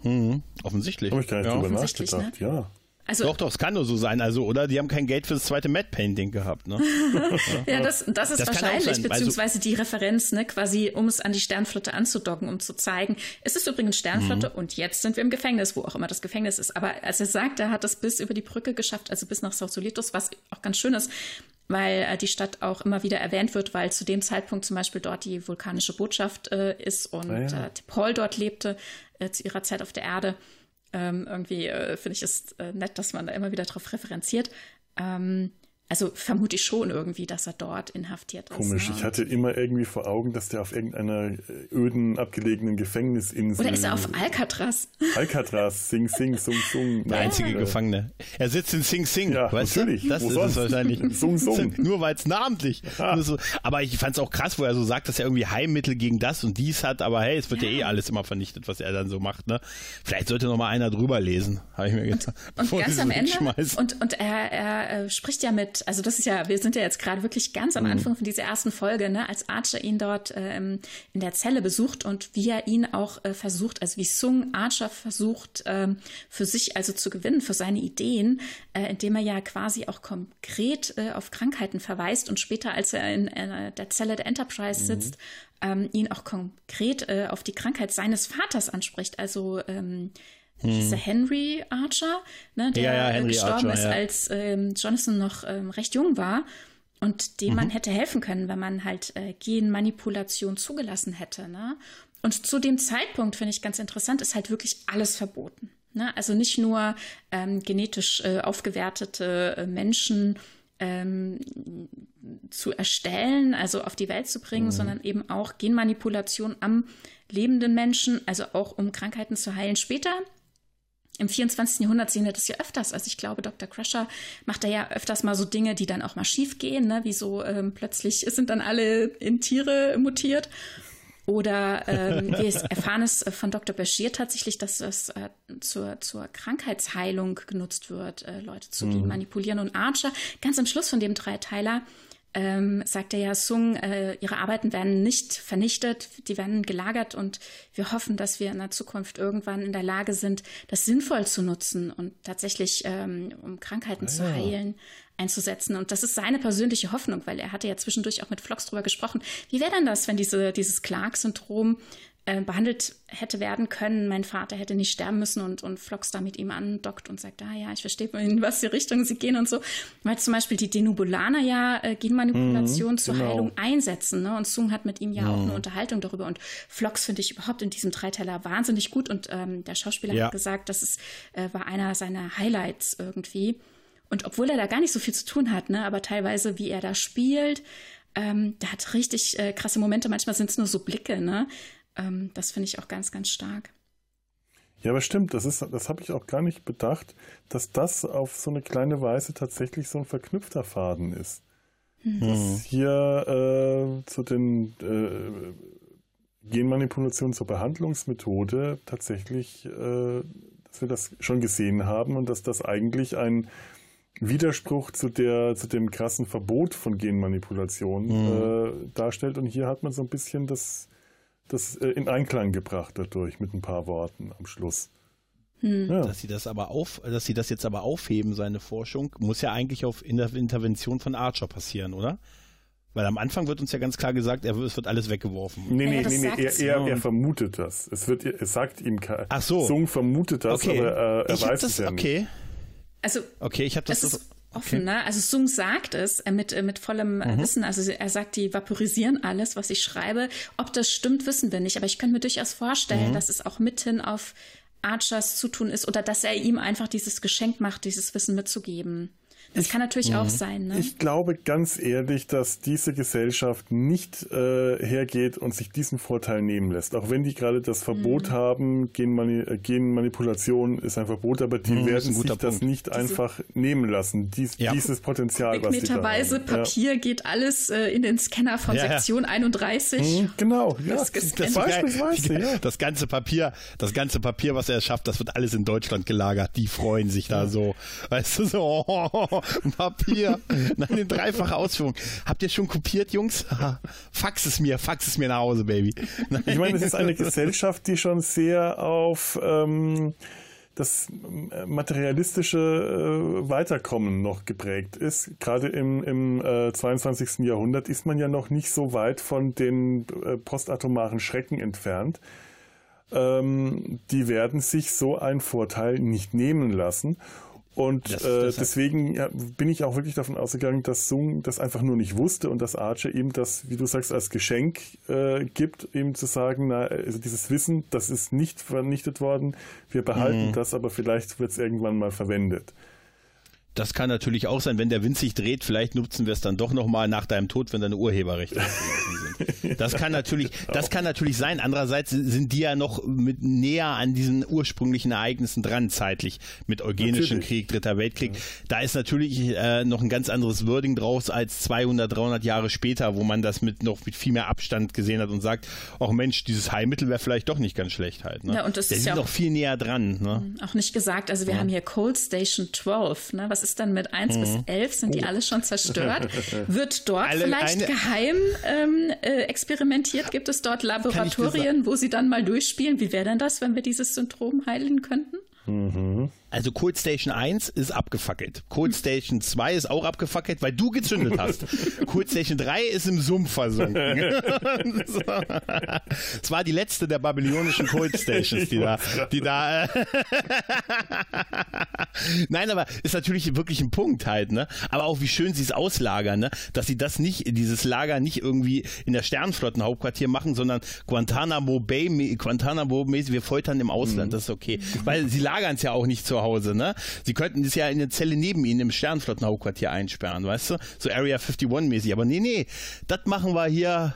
Hm, offensichtlich. Habe ich gar nicht ja. drüber nachgedacht, ne? ja. Also, doch, doch, es kann nur so sein, also, oder? Die haben kein Geld für das zweite Matte Painting gehabt, ne? *laughs* ja, das, das ist das wahrscheinlich, also beziehungsweise also, die Referenz, ne, quasi, um es an die Sternflotte anzudocken, um zu zeigen, es ist übrigens Sternflotte mhm. und jetzt sind wir im Gefängnis, wo auch immer das Gefängnis ist. Aber als er sagt, er hat das bis über die Brücke geschafft, also bis nach Sausolitos, was auch ganz schön ist, weil äh, die Stadt auch immer wieder erwähnt wird, weil zu dem Zeitpunkt zum Beispiel dort die vulkanische Botschaft äh, ist und ah, ja. äh, Paul dort lebte äh, zu ihrer Zeit auf der Erde. Ähm, irgendwie äh, finde ich es äh, nett, dass man da immer wieder darauf referenziert. Ähm, also vermute ich schon irgendwie, dass er dort inhaftiert ist. Komisch, ne? ich hatte immer irgendwie vor Augen, dass der auf irgendeiner äh, öden, abgelegenen Gefängnisinsel. Oder ist er auf Alcatraz? Alcatraz, Sing Sing, Sung Sung. Der einzige Gefangene. Er sitzt in Sing Sing. Ja, weißt natürlich. Du? Das Wo ist sonst? es wahrscheinlich. *laughs* Sung Sung. *laughs* Nur weil es namentlich. Ja. So. Aber ich fand es auch krass, wo er so sagt, dass er irgendwie Heilmittel gegen das und dies hat. Aber hey, es wird ja, ja eh alles immer vernichtet, was er dann so macht. Ne? Vielleicht sollte noch mal einer drüber lesen, habe ich mir gedacht. Und, *laughs* und ganz am Ende. Und, und er, er, äh, spricht ja mit, also das ist ja, wir sind ja jetzt gerade wirklich ganz am mhm. Anfang von dieser ersten Folge, ne, als Archer ihn dort ähm, in der Zelle besucht und wie er ihn auch äh, versucht, also wie Sung Archer versucht, ähm, für sich also zu gewinnen, für seine Ideen, äh, indem er ja quasi auch konkret äh, auf Krankheiten verweist und später, als er in äh, der Zelle der Enterprise mhm. sitzt, ähm, ihn auch konkret äh, auf die Krankheit seines Vaters anspricht, also ähm, hm. dieser Henry Archer, ne, der ja, ja, gestorben Archer, ist, ja. als ähm, Jonathan noch ähm, recht jung war und dem mhm. man hätte helfen können, wenn man halt äh, Genmanipulation zugelassen hätte. Ne? Und zu dem Zeitpunkt, finde ich ganz interessant, ist halt wirklich alles verboten. Ne? Also nicht nur ähm, genetisch äh, aufgewertete äh, Menschen ähm, zu erstellen, also auf die Welt zu bringen, mhm. sondern eben auch Genmanipulation am lebenden Menschen, also auch um Krankheiten zu heilen. Später im 24. Jahrhundert sehen wir das ja öfters. Also ich glaube, Dr. Crusher macht da ja öfters mal so Dinge, die dann auch mal schief gehen, ne? wie so ähm, plötzlich *laughs* sind dann alle in Tiere mutiert. Oder ähm, wir erfahren es von Dr. Bashir tatsächlich, dass es äh, zur, zur Krankheitsheilung genutzt wird, äh, Leute zu mhm. manipulieren. Und Archer, ganz am Schluss von dem Dreiteiler, ähm, sagt er ja, Sung, äh, ihre Arbeiten werden nicht vernichtet, die werden gelagert und wir hoffen, dass wir in der Zukunft irgendwann in der Lage sind, das sinnvoll zu nutzen und tatsächlich, ähm, um Krankheiten ah, zu heilen, einzusetzen. Und das ist seine persönliche Hoffnung, weil er hatte ja zwischendurch auch mit Flox drüber gesprochen. Wie wäre denn das, wenn diese, dieses Clark-Syndrom äh, behandelt hätte werden können. Mein Vater hätte nicht sterben müssen und, und Flox da mit ihm andockt und sagt, ah ja, ich verstehe, in was die Richtung sie gehen und so. Weil zum Beispiel die Denubulaner ja äh, Genmanipulation mhm, zur genau. Heilung einsetzen. Ne? Und Sung hat mit ihm ja mhm. auch eine Unterhaltung darüber. Und Flox finde ich überhaupt in diesem Dreiteiler wahnsinnig gut. Und ähm, der Schauspieler ja. hat gesagt, das ist, äh, war einer seiner Highlights irgendwie. Und obwohl er da gar nicht so viel zu tun hat, ne, aber teilweise, wie er da spielt, ähm, der hat richtig äh, krasse Momente. Manchmal sind es nur so Blicke, ne? Ähm, das finde ich auch ganz, ganz stark. Ja, aber stimmt, das ist, das habe ich auch gar nicht bedacht, dass das auf so eine kleine Weise tatsächlich so ein verknüpfter Faden ist. Mhm. Dass hier äh, zu den äh, Genmanipulationen zur Behandlungsmethode tatsächlich, äh, dass wir das schon gesehen haben und dass das eigentlich ein Widerspruch zu der, zu dem krassen Verbot von Genmanipulation mhm. äh, darstellt. Und hier hat man so ein bisschen das, das äh, in Einklang gebracht dadurch mit ein paar Worten am Schluss. Hm. Ja. Dass sie das aber auf, dass sie das jetzt aber aufheben, seine Forschung, muss ja eigentlich auf Intervention von Archer passieren, oder? Weil am Anfang wird uns ja ganz klar gesagt, er, es wird alles weggeworfen. Nee, nee, ja, nee, nee er, er, er, vermutet das. Es wird, es sagt ihm, Ach so. Sung vermutet das, okay. aber äh, er ich weiß das, es ja okay. nicht. Also, okay, ich habe das, das offen, okay. ne? Also Sung sagt es äh, mit, äh, mit vollem äh, mhm. Wissen. Also er sagt, die vaporisieren alles, was ich schreibe. Ob das stimmt, wissen wir nicht. Aber ich könnte mir durchaus vorstellen, mhm. dass es auch mithin auf Archers Zutun ist oder dass er ihm einfach dieses Geschenk macht, dieses Wissen mitzugeben. Das ich, kann natürlich auch mhm. sein. Ne? Ich glaube ganz ehrlich, dass diese Gesellschaft nicht äh, hergeht und sich diesen Vorteil nehmen lässt. Auch wenn die gerade das Verbot mhm. haben, Genmani äh, Genmanipulation ist ein Verbot, aber die mhm, werden sich Punkt. das nicht Diese einfach nehmen lassen. Dies, ja. Dieses Potenzial, was die da haben. Papier ja. geht alles äh, in den Scanner von ja, Sektion 31. Mhm, genau, ja. Das, das, das, beispielsweise, ja. das ganze Papier, das ganze Papier, was er schafft, das wird alles in Deutschland gelagert. Die freuen sich da so. Weißt du so. Papier. Nein, in dreifache Ausführung. Habt ihr schon kopiert, Jungs? fax es mir, fax es mir nach Hause, Baby. Nein. Ich meine, es ist eine Gesellschaft, die schon sehr auf ähm, das materialistische äh, Weiterkommen noch geprägt ist. Gerade im, im äh, 22. Jahrhundert ist man ja noch nicht so weit von den äh, postatomaren Schrecken entfernt. Ähm, die werden sich so einen Vorteil nicht nehmen lassen. Und das, das äh, deswegen ja, bin ich auch wirklich davon ausgegangen, dass Sung das einfach nur nicht wusste und dass Archer ihm das, wie du sagst, als Geschenk äh, gibt, ihm zu sagen, na, also dieses Wissen, das ist nicht vernichtet worden, wir behalten mhm. das, aber vielleicht wird es irgendwann mal verwendet. Das kann natürlich auch sein, wenn der Wind sich dreht, vielleicht nutzen wir es dann doch nochmal nach deinem Tod, wenn deine Urheberrechte *laughs* sind. Das kann natürlich, das kann natürlich sein. Andererseits sind die ja noch mit näher an diesen ursprünglichen Ereignissen dran, zeitlich, mit Eugenischen natürlich. Krieg, Dritter Weltkrieg. Ja. Da ist natürlich äh, noch ein ganz anderes Wording draus als 200, 300 Jahre später, wo man das mit noch mit viel mehr Abstand gesehen hat und sagt, ach Mensch, dieses Heilmittel wäre vielleicht doch nicht ganz schlecht halt. Ne? Ja, und das Der ist ja noch viel näher dran. Ne? Auch nicht gesagt. Also wir ja. haben hier Cold Station 12. Ne? Was ist dann mit 1 mhm. bis 11? Sind die oh. alle schon zerstört? *laughs* Wird dort alle, vielleicht geheim ähm, äh, experimentiert? Gibt es dort Laboratorien, wo sie dann mal durchspielen? Wie wäre denn das, wenn wir dieses Syndrom heilen könnten? Mhm. Also Cold Station 1 ist abgefackelt. Cold Station 2 ist auch abgefackelt, weil du gezündet hast. *laughs* Cold Station 3 ist im Sumpf versunken. *laughs* Es war die letzte der babylonischen Cold Stations, die da, die da. Äh *laughs* Nein, aber ist natürlich wirklich ein Punkt halt, ne? Aber auch wie schön sie es auslagern, ne? Dass sie das nicht, dieses Lager nicht irgendwie in der Sternflottenhauptquartier machen, sondern Guantanamo Bay, Guantanamo mäßig, wir foltern im Ausland, mhm. das ist okay. Weil sie lagern es ja auch nicht zu Hause, ne? Sie könnten es ja in eine Zelle neben ihnen im Sternflottenhauptquartier einsperren, weißt du? So Area 51 mäßig. Aber nee, nee, das machen wir hier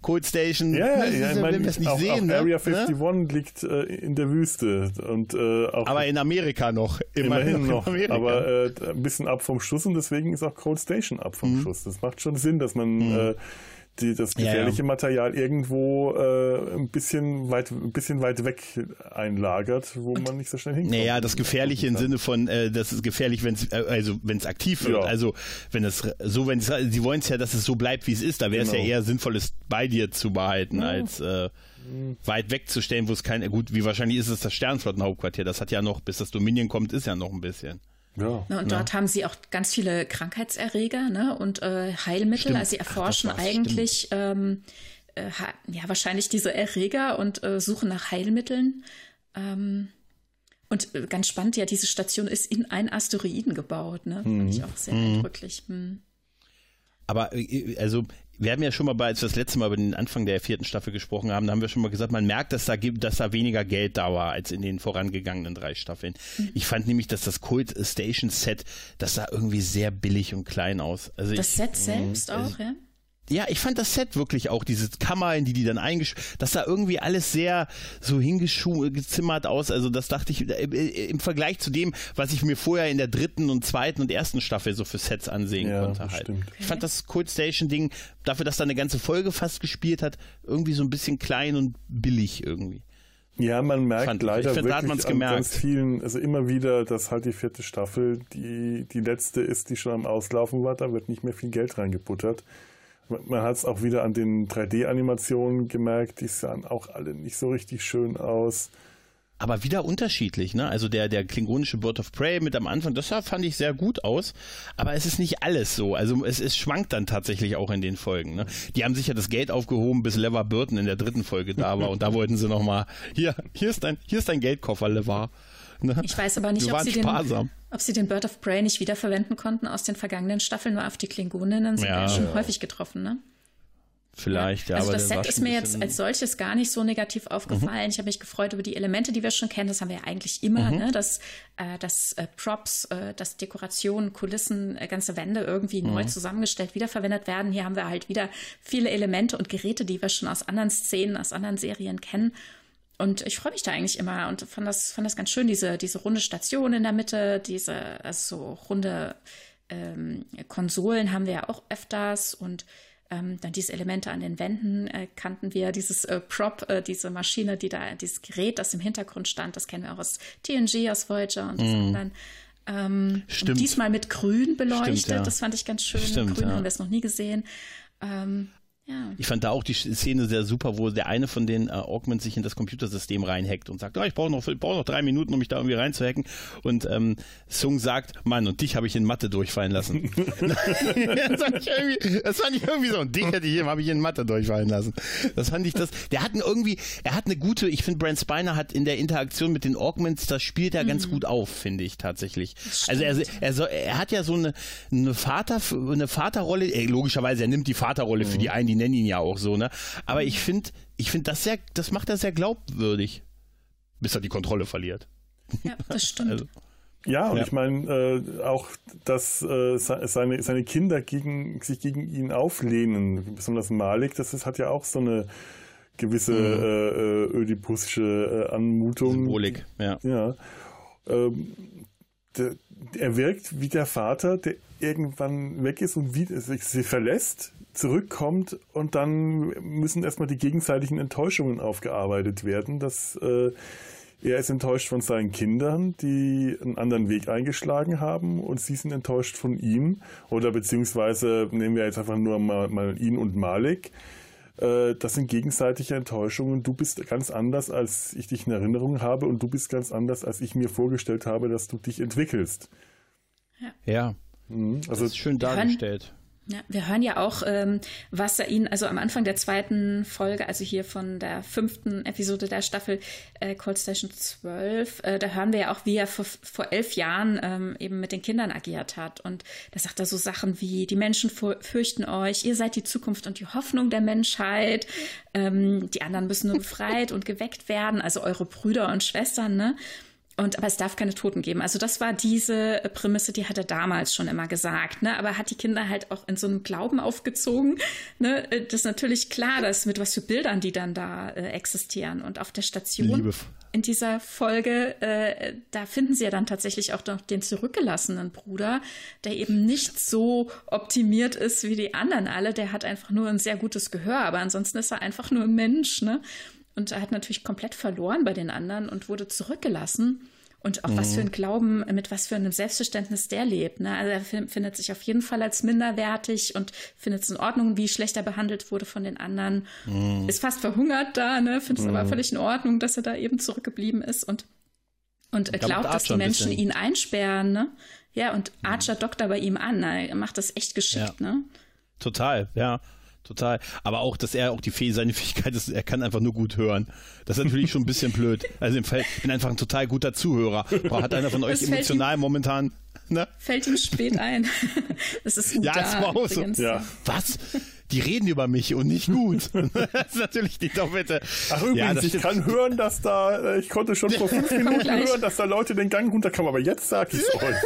Cold Station. Ja, ja, ja ich meine, nicht auch, sehen, auch ne? Area 51 ne? liegt äh, in der Wüste und äh, auch aber in Amerika noch, immerhin, immerhin noch, Amerika. aber äh, ein bisschen ab vom Schuss und deswegen ist auch Cold Station ab vom mhm. Schuss. Das macht schon Sinn, dass man mhm. Die, das gefährliche ja, ja. Material irgendwo äh, ein bisschen weit, ein bisschen weit weg einlagert, wo man nicht so schnell hinkommt. Naja, das Gefährliche im Sinne von, äh, das ist gefährlich, wenn es, äh, also wenn es aktiv wird. Ja. Also wenn es so, wenn es, sie wollen es ja, dass es so bleibt, wie es ist. Da wäre es genau. ja eher sinnvoll, es bei dir zu behalten, als äh, weit wegzustellen, wo es kein, gut, wie wahrscheinlich ist es das Sternflottenhauptquartier. Das hat ja noch, bis das Dominion kommt, ist ja noch ein bisschen. Ja, ne, und ja. dort haben sie auch ganz viele Krankheitserreger ne, und äh, Heilmittel. Stimmt. Also sie erforschen Ach, eigentlich ähm, äh, ja wahrscheinlich diese Erreger und äh, suchen nach Heilmitteln. Ähm, und äh, ganz spannend, ja, diese Station ist in einen Asteroiden gebaut. Ne? Fand mhm. ich auch sehr mhm. eindrücklich. Hm. Aber äh, also wir haben ja schon mal, bei, als wir das letzte Mal über den Anfang der vierten Staffel gesprochen haben, da haben wir schon mal gesagt, man merkt, dass da, dass da weniger Geld da war als in den vorangegangenen drei Staffeln. Mhm. Ich fand nämlich, dass das Cold Station Set, das sah irgendwie sehr billig und klein aus. Also das ich, Set selbst also, auch, ja? Ja, ich fand das Set wirklich auch, diese Kammer, in die die dann eingeschrieben, das sah irgendwie alles sehr so hingezimmert aus. Also das dachte ich, äh, äh, im Vergleich zu dem, was ich mir vorher in der dritten und zweiten und ersten Staffel so für Sets ansehen ja, konnte halt. Stimmt. Ich fand das Cold Station Ding, dafür, dass da eine ganze Folge fast gespielt hat, irgendwie so ein bisschen klein und billig irgendwie. Ja, man merkt Fand, leider find, wirklich an gemerkt. ganz vielen, also immer wieder, dass halt die vierte Staffel die, die letzte ist, die schon am Auslaufen war, da wird nicht mehr viel Geld reingebuttert. Man hat es auch wieder an den 3D-Animationen gemerkt, die sahen auch alle nicht so richtig schön aus. Aber wieder unterschiedlich, ne? Also der, der klingonische Bird of Prey mit am Anfang, das sah, fand ich sehr gut aus. Aber es ist nicht alles so. Also es, es schwankt dann tatsächlich auch in den Folgen, ne? Die haben sicher das Geld aufgehoben, bis Levar Burton in der dritten Folge da war. und da wollten sie nochmal, hier, hier ist dein, hier ist dein Geldkoffer, Levar. Ne? Ich weiß aber nicht, ob sie, den, ob sie, den, Bird of Prey nicht wiederverwenden konnten aus den vergangenen Staffeln, nur auf die Klingoninnen sind ja, ja schon ja. häufig getroffen, ne? Vielleicht, ja. Also das Set ist mir jetzt als solches gar nicht so negativ aufgefallen. Mhm. Ich habe mich gefreut über die Elemente, die wir schon kennen. Das haben wir ja eigentlich immer, mhm. ne? dass, äh, dass äh, Props, äh, dass Dekorationen, Kulissen, äh, ganze Wände irgendwie mhm. neu zusammengestellt wiederverwendet werden. Hier haben wir halt wieder viele Elemente und Geräte, die wir schon aus anderen Szenen, aus anderen Serien kennen. Und ich freue mich da eigentlich immer und fand das, fand das ganz schön, diese, diese runde Station in der Mitte, diese also so runde ähm, Konsolen haben wir ja auch öfters und ähm, dann diese Elemente an den Wänden äh, kannten wir, dieses äh, Prop, äh, diese Maschine, die da, dieses Gerät, das im Hintergrund stand, das kennen wir auch aus TNG, aus Voyager und mm. anderen. Ähm, diesmal mit Grün beleuchtet. Stimmt, ja. Das fand ich ganz schön. Stimmt, Grün ja. haben wir es noch nie gesehen. Ähm, ja. Ich fand da auch die Szene sehr super, wo der eine von den äh, Augments sich in das Computersystem reinhackt und sagt, oh, ich brauche noch, brauch noch drei Minuten, um mich da irgendwie reinzuhacken. Und ähm, Sung sagt, Mann, und dich habe ich in Mathe durchfallen lassen. *laughs* *laughs* das, fand ich irgendwie, das fand ich irgendwie so. Und dich hätte ich, habe ich in Mathe durchfallen lassen. Das fand ich das. Der hat irgendwie, er hat eine gute, ich finde, Brent Spiner hat in der Interaktion mit den Augments, das spielt er mhm. ganz gut auf, finde ich tatsächlich. Also er, er, soll, er hat ja so eine, eine Vater, eine Vaterrolle, ey, logischerweise, er nimmt die Vaterrolle mhm. für die einen, die nennen ihn ja auch so, ne? Aber ich finde, ich finde das sehr, das macht er sehr glaubwürdig, bis er die Kontrolle verliert. Ja, das stimmt. Also, ja, und ja. ich meine äh, auch, dass äh, seine, seine Kinder gegen, sich gegen ihn auflehnen, besonders Malik, das ist, hat ja auch so eine gewisse mhm. äh, äh ödipusische äh, Anmutung. Symbolik, ja. Ja. Ähm, der, er wirkt wie der Vater, der irgendwann weg ist und wie, sie verlässt, zurückkommt und dann müssen erstmal die gegenseitigen Enttäuschungen aufgearbeitet werden. Dass, äh, er ist enttäuscht von seinen Kindern, die einen anderen Weg eingeschlagen haben und sie sind enttäuscht von ihm. Oder beziehungsweise nehmen wir jetzt einfach nur mal, mal ihn und Malik. Äh, das sind gegenseitige Enttäuschungen. Du bist ganz anders, als ich dich in Erinnerung habe und du bist ganz anders, als ich mir vorgestellt habe, dass du dich entwickelst. Ja. ja. Mhm. Also das ist schön dargestellt. Ja, wir hören ja auch, ähm, was er ihn, also am Anfang der zweiten Folge, also hier von der fünften Episode der Staffel äh, Cold Station 12, äh, da hören wir ja auch, wie er vor, vor elf Jahren ähm, eben mit den Kindern agiert hat. Und da sagt er so Sachen wie, die Menschen fürchten euch, ihr seid die Zukunft und die Hoffnung der Menschheit, ähm, die anderen müssen nur befreit und geweckt werden, also eure Brüder und Schwestern, ne? Und aber es darf keine Toten geben. Also das war diese Prämisse, die hat er damals schon immer gesagt. Ne? Aber hat die Kinder halt auch in so einem Glauben aufgezogen. Ne? Das ist natürlich klar, dass mit was für Bildern die dann da äh, existieren. Und auf der Station Liebe. in dieser Folge, äh, da finden sie ja dann tatsächlich auch noch den zurückgelassenen Bruder, der eben nicht so optimiert ist wie die anderen alle. Der hat einfach nur ein sehr gutes Gehör, aber ansonsten ist er einfach nur ein Mensch. Ne? Und er hat natürlich komplett verloren bei den anderen und wurde zurückgelassen. Und auch mhm. was für ein Glauben, mit was für einem Selbstverständnis der lebt. Ne? Also er findet sich auf jeden Fall als minderwertig und findet es in Ordnung, wie schlechter behandelt wurde von den anderen. Mhm. Ist fast verhungert da, ne? findet es mhm. aber völlig in Ordnung, dass er da eben zurückgeblieben ist und, und glaubt, dass die Menschen ihn einsperren. Ne? Ja, und mhm. Archer dockt bei ihm an. Ne? Er macht das echt geschickt. Ja. Ne? Total, ja total. Aber auch, dass er auch die Fäh seine Fähigkeit ist, er kann einfach nur gut hören. Das ist natürlich schon ein bisschen blöd. Also im Fall, ich bin einfach ein total guter Zuhörer. Hat einer von euch emotional ihm, momentan. Ne? Fällt ihm spät ein. *laughs* Das ist gut. Ja, da, das war auch so. Ja. Was? Die reden über mich und nicht gut. *laughs* das ist natürlich die doppelte. Ach übrigens, ja, ich kann hören, dass da, äh, ich konnte schon vor fünf *laughs* Minuten hören, dass da Leute den Gang runterkommen, aber jetzt sag ich es euch.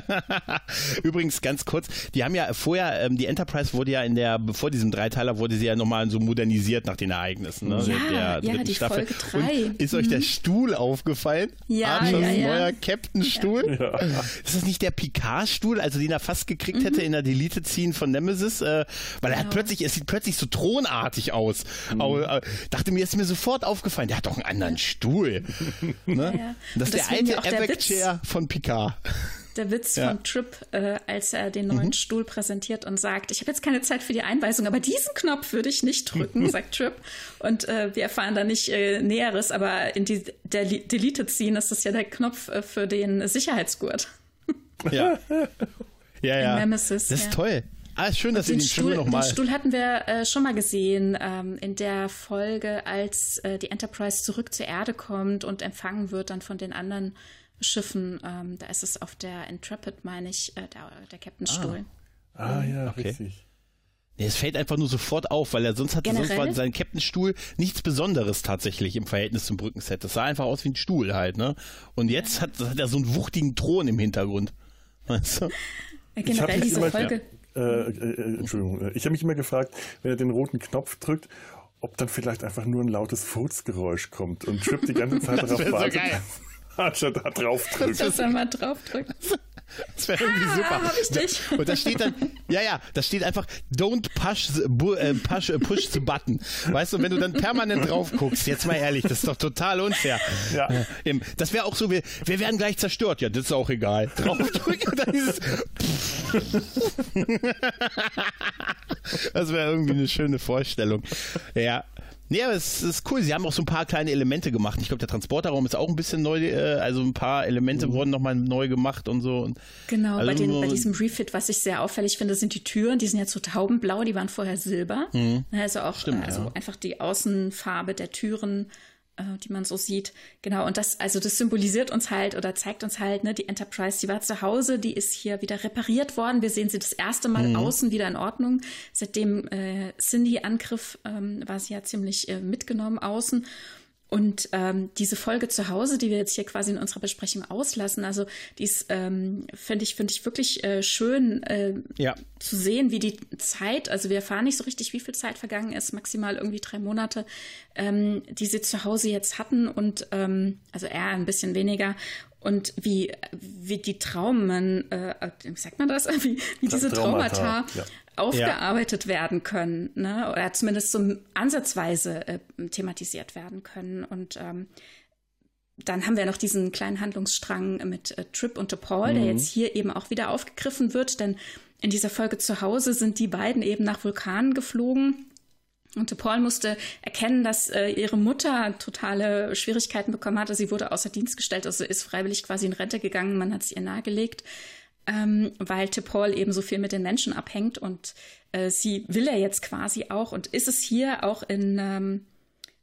*laughs* Übrigens ganz kurz, die haben ja vorher, ähm, die Enterprise wurde ja in der, bevor diesem Dreiteiler wurde sie ja nochmal so modernisiert nach den Ereignissen, ne? Ja, der ja, die Staffel. Folge 3. Und ist mhm. euch der mhm. Stuhl aufgefallen? Ja, Archers ja, ja. neuer Captain-Stuhl? Ja. Ist das nicht der Picard-Stuhl, also den er fast gekriegt mhm. hätte in der Deleted-Scene von Nemesis? Äh, weil er hat plötzlich, es sieht plötzlich so thronartig aus. Mhm. Aber, äh, dachte mir, ist mir sofort aufgefallen, der hat doch einen anderen Stuhl. *laughs* ne? Das ist der alte Epic-Chair von Picard der Witz ja. von Trip, äh, als er den neuen mhm. Stuhl präsentiert und sagt, ich habe jetzt keine Zeit für die Einweisung, aber diesen Knopf würde ich nicht drücken, *laughs* sagt Trip. Und äh, wir erfahren da nicht äh, Näheres, aber in die, der Deleted Scene ist das ja der Knopf äh, für den Sicherheitsgurt. Ja. ja, *laughs* ja. In Nemesis, das ist ja. toll. Ah, ist schön, dass Sie den, den Stuhl nochmal. Den Stuhl hatten wir äh, schon mal gesehen ähm, in der Folge, als äh, die Enterprise zurück zur Erde kommt und empfangen wird dann von den anderen Schiffen. Ähm, da ist es auf der Intrepid, meine ich, äh, der, der Captainstuhl. Ah. ah, ja, okay. richtig. Nee, es fällt einfach nur sofort auf, weil er sonst hatte Generell? sonst war sein Captainstuhl nichts Besonderes tatsächlich im Verhältnis zum Brückenset. Das sah einfach aus wie ein Stuhl halt, ne? Und jetzt ja. hat, hat er so einen wuchtigen Thron im Hintergrund. *laughs* Weißt du? Generell diese immer, Folge. Ja. Äh, äh, Entschuldigung, äh, ich habe mich immer gefragt, wenn er den roten Knopf drückt, ob dann vielleicht einfach nur ein lautes Furzgeräusch kommt und Trip die ganze Zeit darauf wartet. So *laughs* Archer da draufdrückt. Dass er mal draufdrückt. Das wäre irgendwie Ah, super. hab ich dich. Und da steht dann, ja, ja, da steht einfach, don't push the, äh, push, äh, push the button. Weißt du, wenn du dann permanent drauf guckst, jetzt mal ehrlich, das ist doch total unfair. Ja. Äh, das wäre auch so, wir, wir werden gleich zerstört. Ja, das ist auch egal. Draufdrücken und dann dieses. *laughs* das wäre irgendwie eine schöne Vorstellung. Ja. Nee, aber es ist cool. Sie haben auch so ein paar kleine Elemente gemacht. Ich glaube, der Transporterraum ist auch ein bisschen neu, äh, also ein paar Elemente wurden nochmal neu gemacht und so. Genau, Also bei, den, bei diesem Refit, was ich sehr auffällig finde, sind die Türen, die sind jetzt so taubenblau, die waren vorher silber. Also auch Mhm. Stimmt, also ja. einfach die Außenfarbe der Türen, die man so sieht. Genau, und das, also das symbolisiert uns halt oder zeigt uns halt, ne, die Enterprise, die war zu Hause, die ist hier wieder repariert worden. Wir sehen sie das erste Mal Mhm. außen wieder in Ordnung. Seit dem äh, Cindy-Angriff ähm, war sie ja ziemlich äh, mitgenommen außen. Und ähm, diese Folge zu Hause, die wir jetzt hier quasi in unserer Besprechung auslassen, also die ist, ähm, finde ich, finde ich wirklich äh, schön äh, ja. zu sehen, wie die Zeit, also wir erfahren nicht so richtig, wie viel Zeit vergangen ist, maximal irgendwie drei Monate, ähm, die sie zu Hause jetzt hatten und ähm, also eher ein bisschen weniger und wie, wie die Traumen, äh, wie sagt man das, *laughs* wie, wie diese Traumata, Traumata, ja. aufgearbeitet werden können, ne? oder zumindest so ansatzweise äh, thematisiert werden können. Und ähm, dann haben wir noch diesen kleinen Handlungsstrang mit äh, Trip und Paul, der jetzt hier eben auch wieder aufgegriffen wird, denn in dieser Folge zu Hause sind die beiden eben nach Vulkanen geflogen. Und Paul musste erkennen, dass äh, ihre Mutter totale Schwierigkeiten bekommen hatte. Sie wurde außer Dienst gestellt, also ist freiwillig quasi in Rente gegangen. Man hat es ihr nahegelegt, ähm, weil Paul eben so viel mit den Menschen abhängt. Und äh, sie will er jetzt quasi auch. Und ist es hier auch in ähm,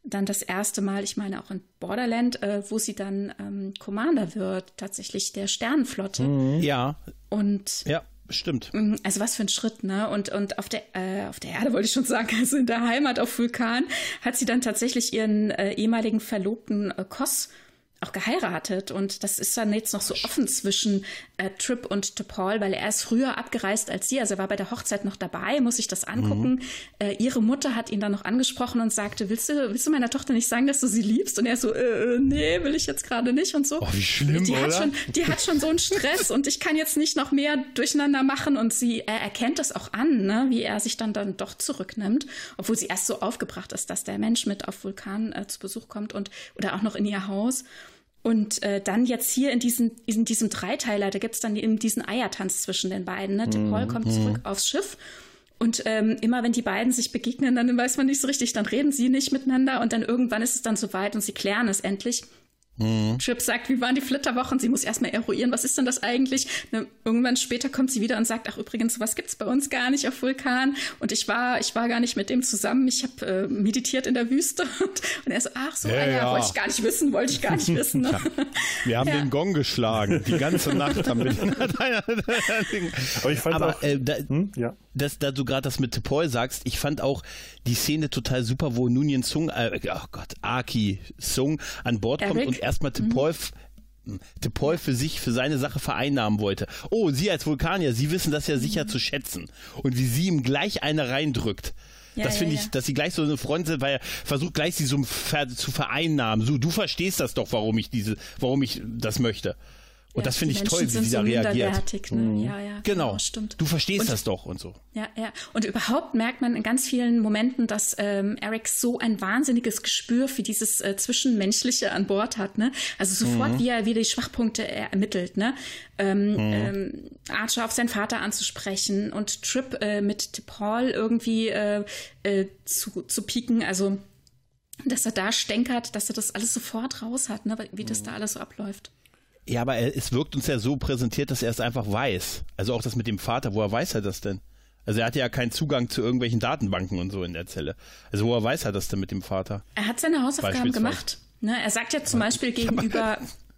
dann das erste Mal, ich meine auch in Borderland, äh, wo sie dann ähm, Commander wird, tatsächlich der Sternenflotte. Ja, Und ja, stimmt. Mhm, Also was für ein Schritt, ne? Und, und auf, der, äh, auf der Erde wollte ich schon sagen, *laughs* also in der Heimat auf Vulkan, hat sie dann tatsächlich ihren äh, ehemaligen Verlobten äh, Kos auch geheiratet. Und das ist dann jetzt noch so offen zwischen äh, Trip und Paul, weil er ist früher abgereist als sie. Also er war bei der Hochzeit noch dabei, muss ich das angucken. Mhm. Äh, ihre Mutter hat ihn dann noch angesprochen und sagte, willst du, willst du meiner Tochter nicht sagen, dass du sie liebst? Und er so, äh, äh, nee, will ich jetzt gerade nicht und so. Oh, wie schlimm, die oder? Hat schon, die hat schon so einen Stress und ich kann jetzt nicht noch mehr durcheinander machen und sie er erkennt das auch an, ne, wie er sich dann dann doch zurücknimmt, obwohl sie erst so aufgebracht ist, dass der Mensch mit auf Vulkan äh, zu Besuch kommt und oder auch noch in ihr Haus. Und äh, dann jetzt hier in, diesen, in diesem Dreiteiler, da gibt's dann eben diesen Eiertanz zwischen den beiden. Ne? Mhm. Paul kommt zurück aufs Schiff und ähm, immer wenn die beiden sich begegnen, dann weiß man nicht so richtig, dann reden sie nicht miteinander und dann irgendwann ist es dann soweit und sie klären es endlich. Trip sagt, wie waren die Flitterwochen? Sie muss erstmal eruieren, was ist denn das eigentlich? Ne, irgendwann später kommt sie wieder und sagt, ach übrigens, sowas gibt's bei uns gar nicht auf Vulkan. Und ich war, ich war gar nicht mit dem zusammen. Ich habe äh, meditiert in der Wüste. *laughs* Und, und er so, ach so, Ja, ah, ja, ja. wollte ich gar nicht wissen, wollte ich gar nicht wissen. Ne? *laughs* Wir haben Ja. den Gong geschlagen. Die ganze Nacht haben wir den. *laughs* Aber ich fand Aber auch, äh, da, hm, ja. das, da du gerade das mit Tepoi sagst, ich fand auch die Szene total super, wo Nunien Sung, äh, oh Gott, Aki Sung an Bord kommt Eric? und erstmal Tepoi f- Tepoi für sich, für seine Sache vereinnahmen wollte. Oh, Sie als Vulkanier, Sie wissen das ja sicher zu schätzen. Und wie sie ihm gleich eine reindrückt. Ja, das ja, finde ja. ich, dass sie gleich so eine Front sind, weil er versucht gleich sie so zu vereinnahmen. So, du verstehst das doch, warum ich diese, warum ich das möchte. Und das finde ich toll, Menschen wie sie sind da so reagiert. Ne? Ja, ja, Genau. stimmt. Du verstehst Und- das doch und so. Ja, ja. Und überhaupt merkt man in ganz vielen Momenten, dass ähm, Eric so ein wahnsinniges Gespür für dieses äh, Zwischenmenschliche an Bord hat. Ne? Also sofort, wie er wie die Schwachpunkte er ermittelt. Ne? Ähm, ähm, Archer auf seinen Vater anzusprechen und Trip äh, mit Paul irgendwie äh, äh, zu, zu pieken. Also dass er da stänkert, dass er das alles sofort raus hat, ne? wie das da alles so abläuft. Ja, aber er, es wirkt uns ja so präsentiert, dass er es einfach weiß. Also auch das mit dem Vater, woher weiß er das denn? Also er hatte ja keinen Zugang zu irgendwelchen Datenbanken und so in der Zelle. Also woher weiß er das denn mit dem Vater? Er hat seine Hausaufgaben gemacht. Ne, er sagt ja zum Beispiel gegenüber, *laughs*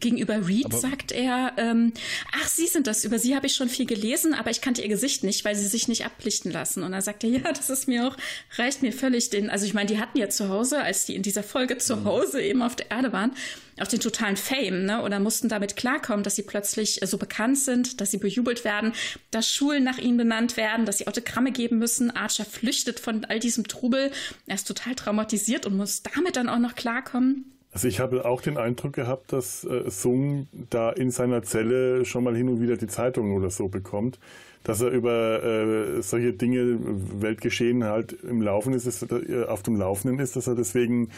gegenüber Reed, sagt er, ähm, ach, Sie sind das, über Sie habe ich schon viel gelesen, aber ich kannte Ihr Gesicht nicht, weil Sie sich nicht ablichten lassen. Und er sagt er, ja, das ist mir auch, reicht mir völlig den, also ich meine, die hatten ja zu Hause, als die in dieser Folge zu Hause eben auf der Erde waren, auch den totalen Fame, ne, oder mussten damit klarkommen, dass sie plötzlich äh, so bekannt sind, dass sie bejubelt werden, dass Schulen nach ihnen benannt werden, dass sie Autogramme geben müssen. Archer flüchtet von all diesem Trubel. Er ist total traumatisiert und muss damit dann auch noch klarkommen. Also ich habe auch den Eindruck gehabt, dass äh, Sung da in seiner Zelle schon mal hin und wieder die Zeitung oder so bekommt, dass er über äh, solche Dinge, Weltgeschehen halt im Laufen ist, dass, äh, auf dem Laufenden ist, dass er deswegen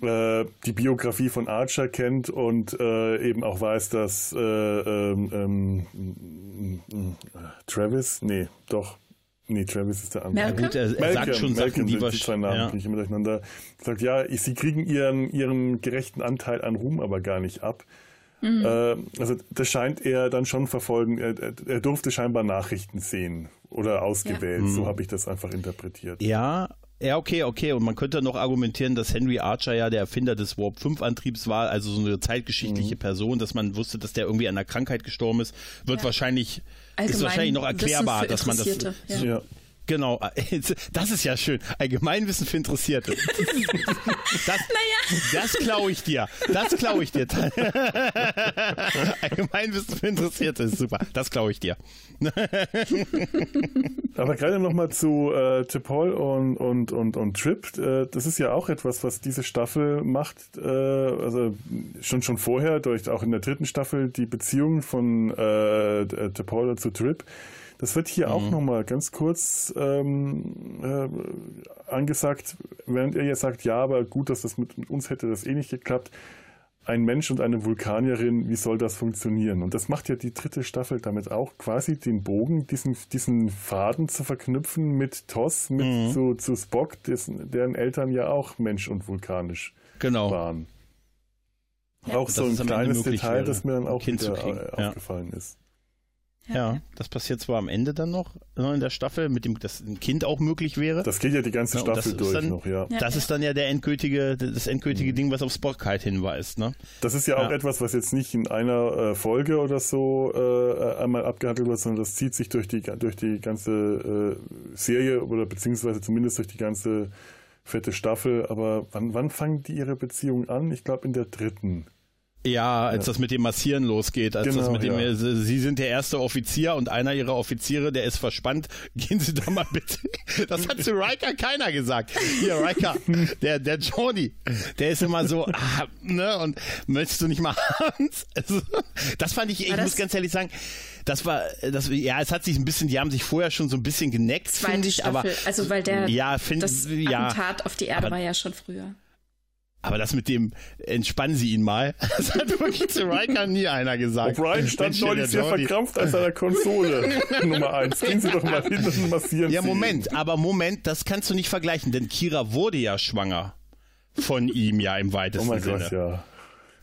äh, die Biografie von Archer kennt und äh, eben auch weiß, dass äh, ähm, ähm, Travis, nee, doch, Nee, Travis ist der andere. Ja, gut, er, er Malcolm, sagt schon Malcolm Sachen, die sind die zwei Namen, ja. ich immer durcheinander. Sagt, ja, sie kriegen ihren, ihren gerechten Anteil an Ruhm aber gar nicht ab. Mhm. Äh, also das scheint er dann schon verfolgen. Er, er durfte scheinbar Nachrichten sehen oder ausgewählt. Ja. So habe ich das einfach interpretiert. Ja, ja, okay, okay. Und man könnte noch argumentieren, dass Henry Archer ja der Erfinder des Warp 5 Antriebs war, also so eine zeitgeschichtliche Mhm. Person, dass man wusste, dass der irgendwie an einer Krankheit gestorben ist, wird Ja. wahrscheinlich, ist Allgemein wahrscheinlich noch erklärbar, dass man das. Ja. Ja. Genau, *laughs* das ist ja schön. Allgemeinwissen für Interessierte. *laughs* Das, das klaue ich dir. Das klaue ich dir. *laughs* Allgemeinwissen für Interessierte ist super. Das klaue ich dir. Aber gerade nochmal zu äh, T'Pol und, und, und, und Trip. Äh, das ist ja auch etwas, was diese Staffel macht. Äh, also schon schon vorher, durch auch in der dritten Staffel, die Beziehung von äh, T'Pol zu Trip. Das wird hier auch nochmal ganz kurz ähm, äh, angesagt, während er jetzt sagt, ja, aber gut, dass das mit uns hätte das eh nicht geklappt. Ein Mensch und eine Vulkanierin, wie soll das funktionieren? Und das macht ja die dritte Staffel damit auch, quasi den Bogen, diesen, diesen Faden zu verknüpfen mit Toss, mit zu, zu Spock, dessen, deren Eltern ja auch Mensch und vulkanisch Genau. waren. Auch Dass so ein kleines Detail, wäre, das mir dann auch wieder äh, Ja. aufgefallen ist. Ja, das passiert zwar am Ende dann noch äh, in der Staffel, mit dem dass ein Kind auch möglich wäre. Das geht ja die ganze Ja, das Staffel ist durch dann- noch, ja. Ja. das ist dann ja der endgültige, das endgültige Ding, was auf Spock halt hinweist, ne? Das ist ja auch Ja. etwas, was jetzt nicht in einer äh, Folge oder so äh, einmal abgehandelt wird, sondern das zieht sich durch die, durch die ganze äh, Serie oder beziehungsweise zumindest durch die ganze fette Staffel. Aber wann, wann fangen die ihre Beziehung an? Ich glaube in der dritten. Ja, als das mit dem Massieren losgeht, als Genau, das mit dem, ja. äh, Sie sind der erste Offizier und einer ihrer Offiziere, der ist verspannt. *laughs* Gehen Sie da mal bitte. Das hat zu Riker keiner gesagt. Hier, Riker, *laughs* der, der Johnny, der ist immer so, *laughs* ah, ne, und möchtest du nicht mal Hans? Also, das fand ich, ich muss ganz ehrlich sagen, das war, das, ja, es hat sich ein bisschen, die haben sich vorher schon so ein bisschen geneckt, finde ich, aber, Staffel, also weil der ja, find- das ja. Attentat auf die Erde Aber- war ja schon früher. Aber das mit dem, entspannen Sie ihn mal, *laughs* das hat wirklich zu Riker nie einer gesagt. O'Brien stand neulich sehr Jordi. verkrampft an seiner Konsole. *laughs* Nummer eins. Gehen Sie doch mal hin und massieren Ja, Sie ihn. Moment, aber Moment, das kannst du nicht vergleichen, denn Kira wurde ja schwanger von ihm ja im Oh weitesten mein Sinne. Gott, ja.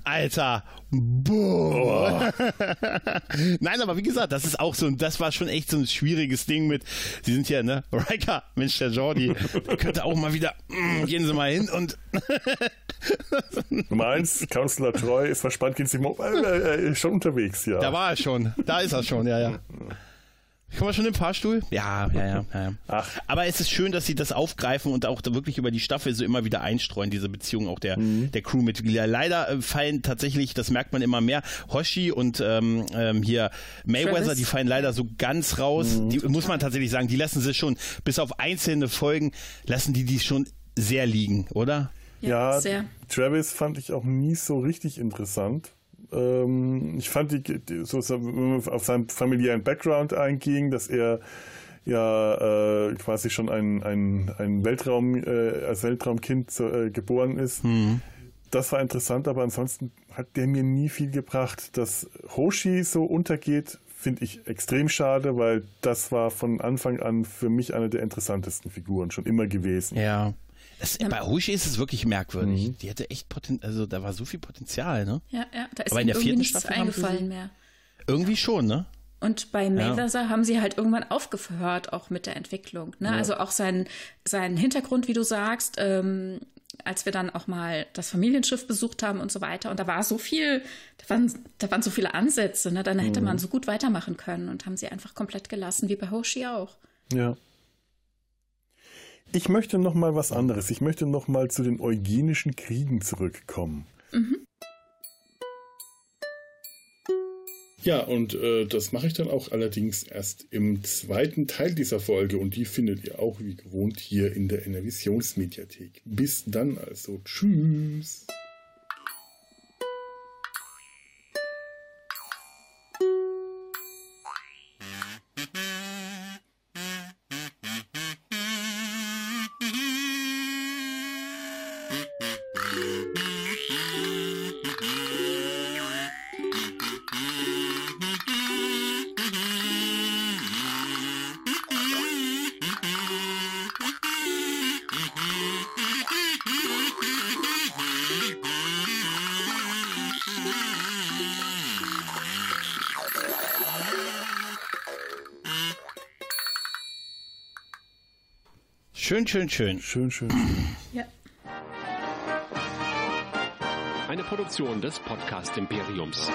Alter, boah. *laughs* Nein, aber wie gesagt, das ist auch so, das war schon echt so ein schwieriges Ding mit, sie sind ja, ne, Riker, Mensch, der Jordi, der könnte auch mal wieder, mm, gehen Sie mal hin und, *laughs* Nummer eins, Counselor Troy ist verspannt, gehen Sie mal, äh, äh, schon unterwegs, ja. da war er schon, da ist er schon, ja, ja. Kommen wir schon im Fahrstuhl? Ja, ja, ja, ja. Ach. Aber es ist schön, dass sie das aufgreifen und auch da wirklich über die Staffel so immer wieder einstreuen, diese Beziehung auch der, Mhm. der Crewmitglieder. Leider äh, fallen tatsächlich, das merkt man immer mehr, Hoshi und ähm, ähm, hier Mayweather, Travis. die fallen leider so ganz raus. Mhm. Die muss man tatsächlich sagen, die lassen sie schon, bis auf einzelne Folgen, lassen die die schon sehr liegen, oder? Ja, sehr. Travis fand ich auch nie so richtig interessant. Ähm, ich fand die, so, wenn man auf seinen familiären Background einging, dass er ja äh, quasi schon ein, ein, ein Weltraum, äh, als Weltraumkind äh, geboren ist. Das war interessant, aber ansonsten hat der mir nie viel gebracht. Dass Hoshi so untergeht, finde ich extrem schade, weil das war von Anfang an für mich eine der interessantesten Figuren schon immer gewesen. Ja. Das, bei Hoshi ist es wirklich merkwürdig. Mhm. Die hatte echt Potenzial, also da war so viel Potenzial, ne? Ja, ja, da ist Aber in der irgendwie vierten nichts Staffel eingefallen sie- mehr. Irgendwie schon, ne? Und bei Mayweather haben sie halt irgendwann aufgehört, auch mit der Entwicklung. Ne? Also auch sein, sein Hintergrund, wie du sagst, ähm, als wir dann auch mal das Familienschiff besucht haben und so weiter. Und da war so viel, da waren, da waren so viele Ansätze, ne? dann hätte man so gut weitermachen können und haben sie einfach komplett gelassen, wie bei Hoshi auch. Ja. Ich möchte noch mal was anderes. Ich möchte noch mal zu den eugenischen Kriegen zurückkommen. Ja, und äh, das mache ich dann auch allerdings erst im zweiten Teil dieser Folge und die findet ihr auch wie gewohnt hier in der Innovationsmediathek. Bis dann also. Tschüss. Schön, schön, schön. Schön, schön, schön. Ja. Eine Produktion des Podcast Imperiums.